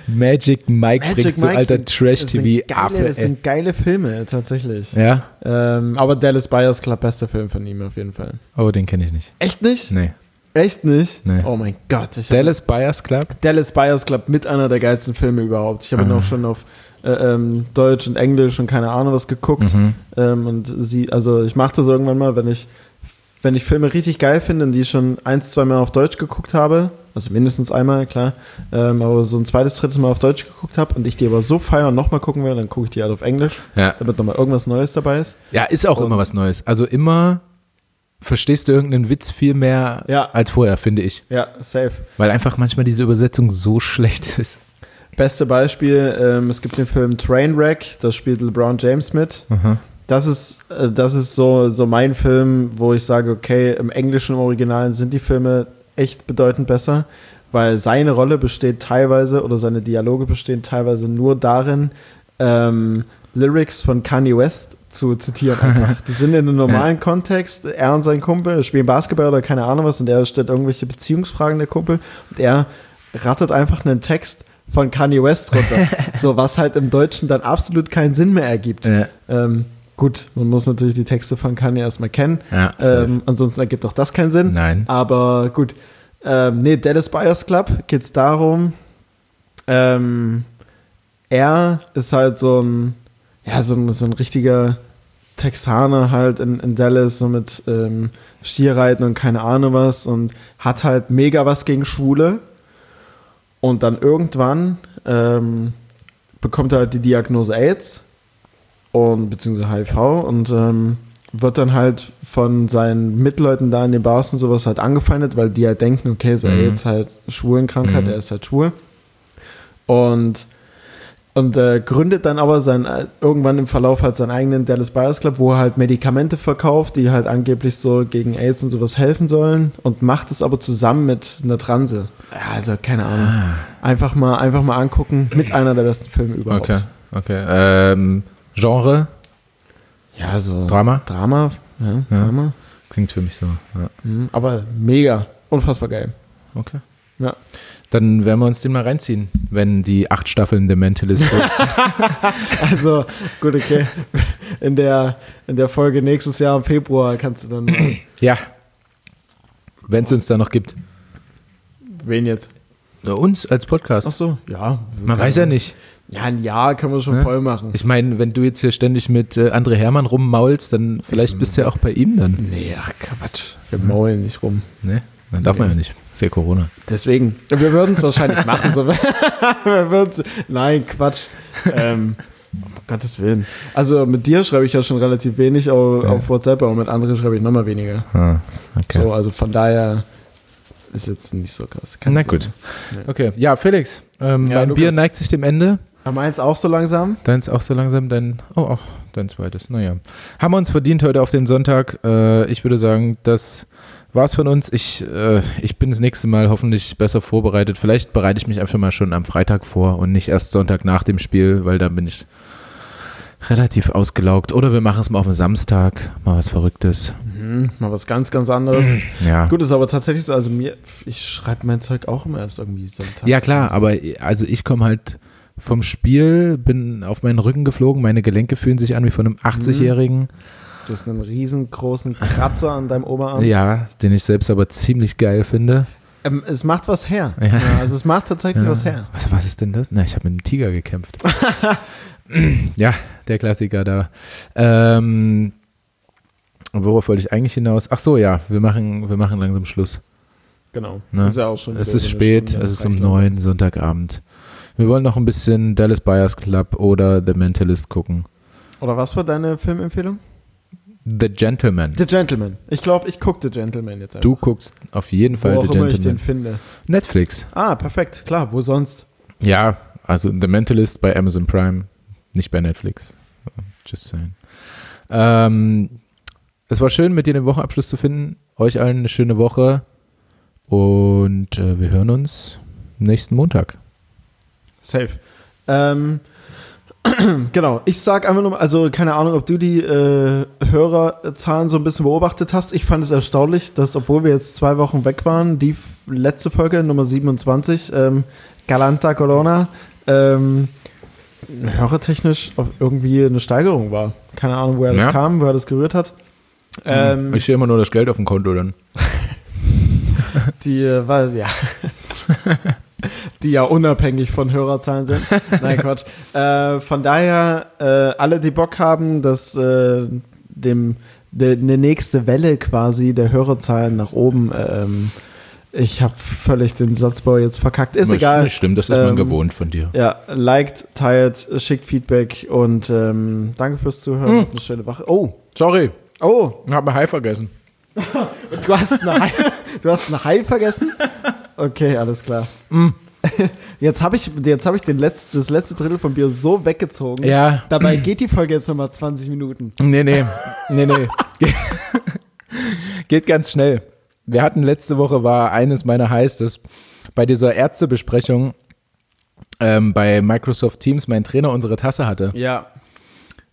Magic Mike bringst, du alter Trash-TV-Affe. geile, Das sind geile Filme, tatsächlich. Ja? Ähm, aber Dallas Buyers Club, bester Film von ihm auf jeden Fall. Oh, den kenne ich nicht. Echt nicht? Nee. Echt nicht? Nee. Oh mein Gott. Dallas Buyers Club? Dallas Buyers Club mit einer der geilsten Filme überhaupt. Ich habe ihn auch schon auf äh, ähm, Deutsch und Englisch und keine Ahnung was geguckt. Mhm. Ähm, und sie, also ich mache das irgendwann mal, wenn ich, wenn ich Filme richtig geil finde und die schon ein, zwei Mal auf Deutsch geguckt habe, also mindestens einmal, klar, ähm, aber so ein zweites, drittes Mal auf Deutsch geguckt habe und ich die aber so feier und nochmal gucken will, dann gucke ich die halt auf Englisch, Ja. damit nochmal irgendwas Neues dabei ist. ja, ist auch Und- immer was Neues. Also immer verstehst du irgendeinen Witz viel mehr Ja. als vorher, finde ich. Ja, safe. Weil einfach manchmal diese Übersetzung so *laughs* schlecht ist. Beste Beispiel, ähm, es gibt den Film Trainwreck, da spielt LeBron James mit. Mhm. Das ist, äh, das ist so, so mein Film, wo ich sage, okay, im englischen im Original sind die Filme echt bedeutend besser, weil seine Rolle besteht teilweise oder seine Dialoge bestehen teilweise nur darin, ähm, Lyrics von Kanye West zu zitieren einfach. *laughs* Die sind in einem normalen Kontext, er und sein Kumpel spielen Basketball oder keine Ahnung was und er stellt irgendwelche Beziehungsfragen der Kumpel und er rattert einfach einen Text von Kanye West runter. *laughs* so, was halt im Deutschen dann absolut keinen Sinn mehr ergibt. Ja. Ähm, gut, man muss natürlich die Texte von Kanye erstmal kennen. Ja, Ähm, ansonsten ergibt auch das keinen Sinn. Nein. Aber gut. Ähm, nee, Dallas Buyers Club geht es darum, ähm, er ist halt so ein, ja, so ein, so ein richtiger Texaner halt in, in Dallas, so mit ähm, Stierreiten und keine Ahnung was und hat halt mega was gegen Schwule. Und dann irgendwann ähm, bekommt er halt die Diagnose AIDS und beziehungsweise HIV und ähm, wird dann halt von seinen Mitleuten da in den Bars und sowas halt angefeindet, weil die halt denken, okay, so Mhm. AIDS halt Schwulenkrankheit, Mhm. er ist halt schwul. Und und äh, gründet dann aber sein, äh, irgendwann im Verlauf halt seinen eigenen Dallas Buyers Club, wo er halt Medikamente verkauft, die halt angeblich so gegen AIDS und sowas helfen sollen und macht es aber zusammen mit einer Transe. Ja, also keine Ahnung. Ah, Einfach mal, einfach mal angucken, mit einer der besten Filme überhaupt. okay, okay. Ähm, Genre, Ja, so Drama? Drama, ja, Ja. Drama. Klingt für mich so. Ja. Mhm, aber mega, unfassbar geil. Okay. Ja. Dann werden wir uns den mal reinziehen, wenn die acht Staffeln The Mentalist *laughs* ist. Also, gut, okay. In der, in der Folge nächstes Jahr im Februar kannst du dann mal, ja. Wenn es uns da noch gibt. wen jetzt? Uns als Podcast. Ach so, ja. Man weiß ja nicht. Ja, ein Jahr können wir schon Ne? voll machen. Ich meine, wenn du jetzt hier ständig mit äh, André Hermann rummaulst, dann vielleicht bist du ja auch bei ihm dann. nee, ach Quatsch. Wir maulen nicht rum. Ne? Dann darf man ja nicht. Ist ja Corona. Deswegen, wir würden es wahrscheinlich *laughs* machen. So. *laughs* wir würden's, nein, Quatsch. Ähm, um Gottes Willen. Also mit dir schreibe ich ja schon relativ wenig auf, Ja. auf WhatsApp, aber mit anderen schreibe ich nochmal weniger. Ah, okay. So, also von daher ist jetzt nicht so krass. Keine Na gut. Okay, ja, Felix, ähm, Ja, mein Lukas. Bier neigt sich dem Ende. Meins auch so langsam? Deins auch so langsam, dein, oh, auch dein zweites, naja. Haben wir uns verdient heute auf den Sonntag. Äh, ich würde sagen, das war's von uns. Ich, äh, ich bin das nächste Mal hoffentlich besser vorbereitet. Vielleicht bereite ich mich einfach mal schon am Freitag vor und nicht erst Sonntag nach dem Spiel, weil dann bin ich relativ ausgelaugt. Oder wir machen es mal auf dem Samstag, mal was Verrücktes. Mhm, mal was ganz, ganz anderes. *clears throat* Ja. Gut, ist aber tatsächlich so, also mir, ich schreibe mein Zeug auch immer erst irgendwie Sonntag. Ja, klar, aber also ich komme halt vom Spiel, bin auf meinen Rücken geflogen, meine Gelenke fühlen sich an wie von einem 80-Jährigen. Du hast einen riesengroßen Kratzer an deinem Oberarm. Ja, den ich selbst aber ziemlich geil finde. Ähm, es macht was her. Ja. Ja, also es macht tatsächlich Ja. was her. Was, was ist denn das? Na, ich habe mit einem Tiger gekämpft. *laughs* ja, der Klassiker da. Ähm, worauf wollte ich eigentlich hinaus? Ach so, ja, wir machen, wir machen langsam Schluss. Genau. Ne? Ist ja auch schon Es ist spät, Stunde, es ist um neun, Sonntagabend. Wir wollen noch ein bisschen Dallas Buyers Club oder The Mentalist gucken. Oder was war deine Filmempfehlung? The Gentleman. The Gentleman. Ich glaube, ich gucke The Gentleman jetzt einfach. Du guckst auf jeden Wo Fall auch The immer ich den Gentleman. finde. Netflix. Ah, perfekt. Klar, wo sonst? Ja, also The Mentalist bei Amazon Prime, nicht bei Netflix. Just saying. Ähm, es war schön, mit dir den Wochenabschluss zu finden. Euch allen eine schöne Woche. Und äh, wir hören uns nächsten Montag. Safe. Ähm, *clears throat* genau, ich sag einfach nur, also keine Ahnung, ob du die äh, Hörerzahlen so ein bisschen beobachtet hast. Ich fand es erstaunlich, dass, obwohl wir jetzt zwei Wochen weg waren, die letzte Folge, Nummer 27, ähm, Galanta Corona, ähm, hörertechnisch auf irgendwie eine Steigerung war. Keine Ahnung, woher das Ja. kam, woher das gerührt hat. Ähm, ich sehe immer nur das Geld auf dem Konto dann. *laughs* die, äh, weil, ja. *laughs* die ja unabhängig von Hörerzahlen sind. *laughs* Nein, Quatsch. Äh, von daher, äh, alle, die Bock haben, dass äh, dem de, eine nächste Welle quasi der Hörerzahlen nach oben, ähm, ich habe völlig den Satzbau jetzt verkackt. Ist Das egal. Nicht stimmt, das ist man Ähm, gewohnt von dir. Ja, liked, teilt, schickt Feedback und ähm, danke fürs Zuhören. Habt Eine schöne Woche. Oh, Sorry, oh, ich habe Hai vergessen. *laughs* Du hast ein Hai, du hast ein Hai vergessen? *laughs* Okay, alles klar. *laughs* Jetzt habe ich, jetzt hab ich den Letz-, das letzte Drittel von Bier so weggezogen. Ja, Dabei geht die Folge jetzt nochmal 20 Minuten. Nee, nee, nee, nee. Ge- *laughs* Geht ganz schnell. Wir hatten letzte Woche war eines meiner dass bei dieser Ärztebesprechung ähm, bei Microsoft Teams mein Trainer unsere Tasse hatte. Ja.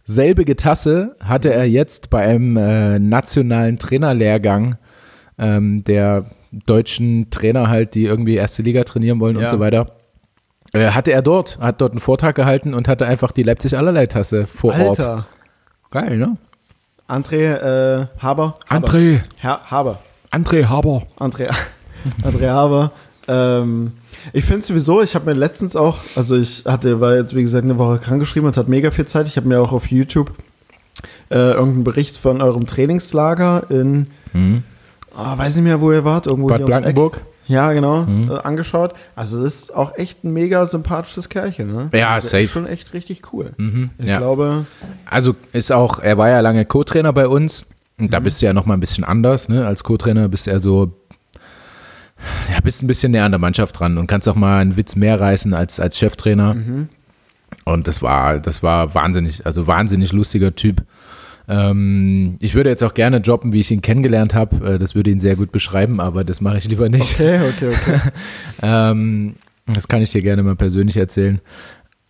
Selbige Tasse hatte er jetzt bei einem äh, nationalen Trainerlehrgang ähm, der deutschen Trainer halt, die irgendwie erste Liga trainieren wollen und Ja. so weiter. Äh, hatte er dort, hat dort einen Vortrag gehalten und hatte einfach die Leipzig allerlei Tasse vor Ort. Alter. Geil, ne? André äh, Haber. Haber. André, Herr Haber. André Haber. André, *laughs* André Haber. Ähm, ich finde sowieso, ich habe mir letztens auch, also ich hatte, war jetzt wie gesagt eine Woche krankgeschrieben und hat mega viel Zeit. Ich habe mir auch auf YouTube äh, irgendeinen Bericht von eurem Trainingslager in, Mhm. Oh, weiß nicht mehr, wo ihr wart, irgendwo Bad. Blankenburg? Ja, genau, Mhm. äh, angeschaut. Also das ist auch echt ein mega sympathisches Kerlchen, ne? Ja, also safe. Ist schon echt richtig cool. Mhm, Ich ja. glaube, Also ist auch, er war ja lange Co-Trainer bei uns. Und da Mhm. bist du ja noch mal ein bisschen anders, ne? Als Co-Trainer bist du ja so, ja, bist ein bisschen näher an der Mannschaft dran und kannst auch mal einen Witz mehr reißen als, als Cheftrainer. Mhm. Und das war, das war wahnsinnig, also wahnsinnig lustiger Typ. Ähm, ich würde jetzt auch gerne droppen, wie ich ihn kennengelernt habe. Äh, Das würde ihn sehr gut beschreiben, aber das mache ich lieber nicht. okay, okay, okay. *laughs* Ähm, das kann ich dir gerne mal persönlich erzählen.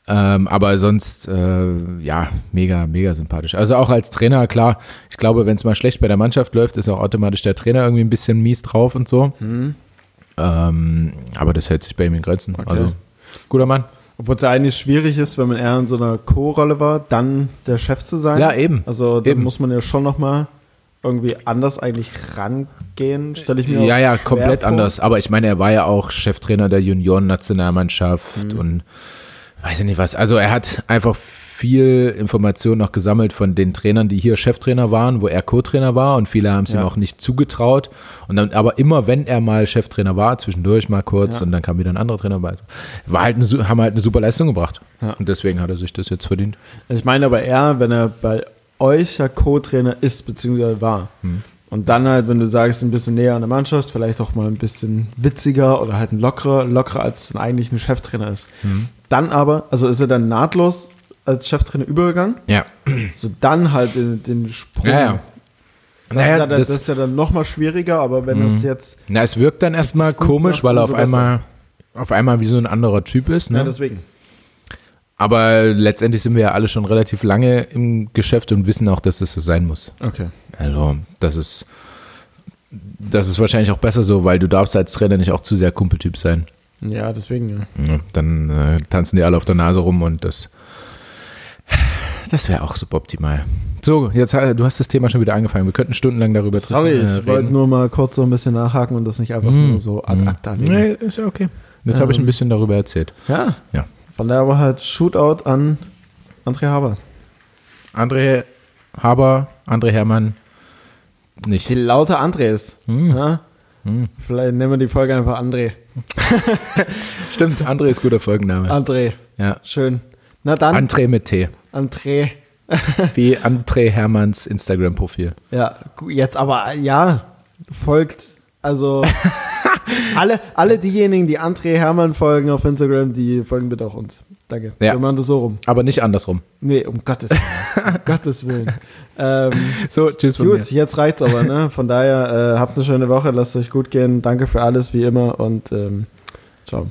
Ähm, aber sonst, äh, ja, mega, mega sympathisch. Also auch als Trainer, klar, ich glaube, wenn es mal schlecht bei der Mannschaft läuft, ist auch automatisch der Trainer irgendwie ein bisschen mies drauf und so. Mhm. Ähm, aber das hält sich bei ihm in Grenzen. Okay. Also, guter Mann. Obwohl es ja eigentlich schwierig ist, wenn man eher in so einer Co-Rolle war, dann der Chef zu sein. Ja, eben. Also da Eben. muss man ja schon noch mal irgendwie anders eigentlich rangehen, stelle ich mir Ja, ja, komplett vor. anders. Aber ich meine, er war ja auch Cheftrainer der Mhm. Junioren-Nationalmannschaft und weiß ich nicht was. Also er hat einfach viel Information noch gesammelt von den Trainern, die hier Cheftrainer waren, wo er Co-Trainer war und viele haben es ihm Ja. auch nicht zugetraut. Und dann, aber immer wenn er mal Cheftrainer war, zwischendurch mal kurz Ja. und dann kam wieder ein anderer Trainer bei. War halt eine, su- haben halt eine super Leistung gebracht. Ja. Und deswegen hat er sich das jetzt verdient. Ich meine aber eher, wenn er bei euch ja Co-Trainer ist, beziehungsweise war. Hm. Und dann halt, wenn du sagst, ein bisschen näher an der Mannschaft, vielleicht auch mal ein bisschen witziger oder halt ein lockerer, lockerer als eigentlich ein Cheftrainer ist. Mhm. Dann aber, also ist er dann nahtlos als Cheftrainer übergegangen, Ja. so dann halt den, den Sprung. Ja, ja. Das, Naja, ist ja dann, das- das, ist ja dann nochmal schwieriger, aber wenn es jetzt, Na, es wirkt dann erstmal komisch, weil er auf besser. einmal, auf einmal wie so ein anderer Typ ist. Ne? ja, deswegen. Aber letztendlich sind wir ja alle schon relativ lange im Geschäft und wissen auch, dass das so sein muss. Okay. Also, das ist, das ist wahrscheinlich auch besser so, weil du darfst als Trainer nicht auch zu sehr Kumpeltyp sein. Ja, deswegen, ja. Ja, dann äh, tanzen die alle auf der Nase rum und das, das wäre auch suboptimal. So, jetzt äh, du hast das Thema schon wieder angefangen. Wir könnten stundenlang darüber Sorry, äh, ich wollte nur mal kurz so ein bisschen nachhaken und das nicht einfach Mm. nur so ad Mm. acta legen. Nee, ist ja okay. Jetzt habe ich ein Ähm. bisschen darüber erzählt. Ja. Ja. Von daher aber halt Shootout an André Haber. André Haber, André Hermann, nicht. Die laute Andres. Hm. Ja? Hm. Vielleicht nennen wir die Folge einfach André. *laughs* Stimmt, André ist guter Folgenname. André. ja. Schön. Na dann, André mit T. André. *laughs* Wie André Hermanns Instagram-Profil. Ja, jetzt aber, ja, folgt, also *laughs* alle, alle diejenigen, die André Hermann folgen auf Instagram, die folgen bitte auch uns. Danke. Ja. Wir machen das so rum. Aber nicht andersrum. Nee, um Gottes Willen. um *laughs* Gottes Willen. Ähm, So, tschüss von gut, jetzt reicht's aber, ne? Von daher, äh, habt eine schöne Woche, lasst euch gut gehen. Danke für alles, wie immer und ähm, ciao.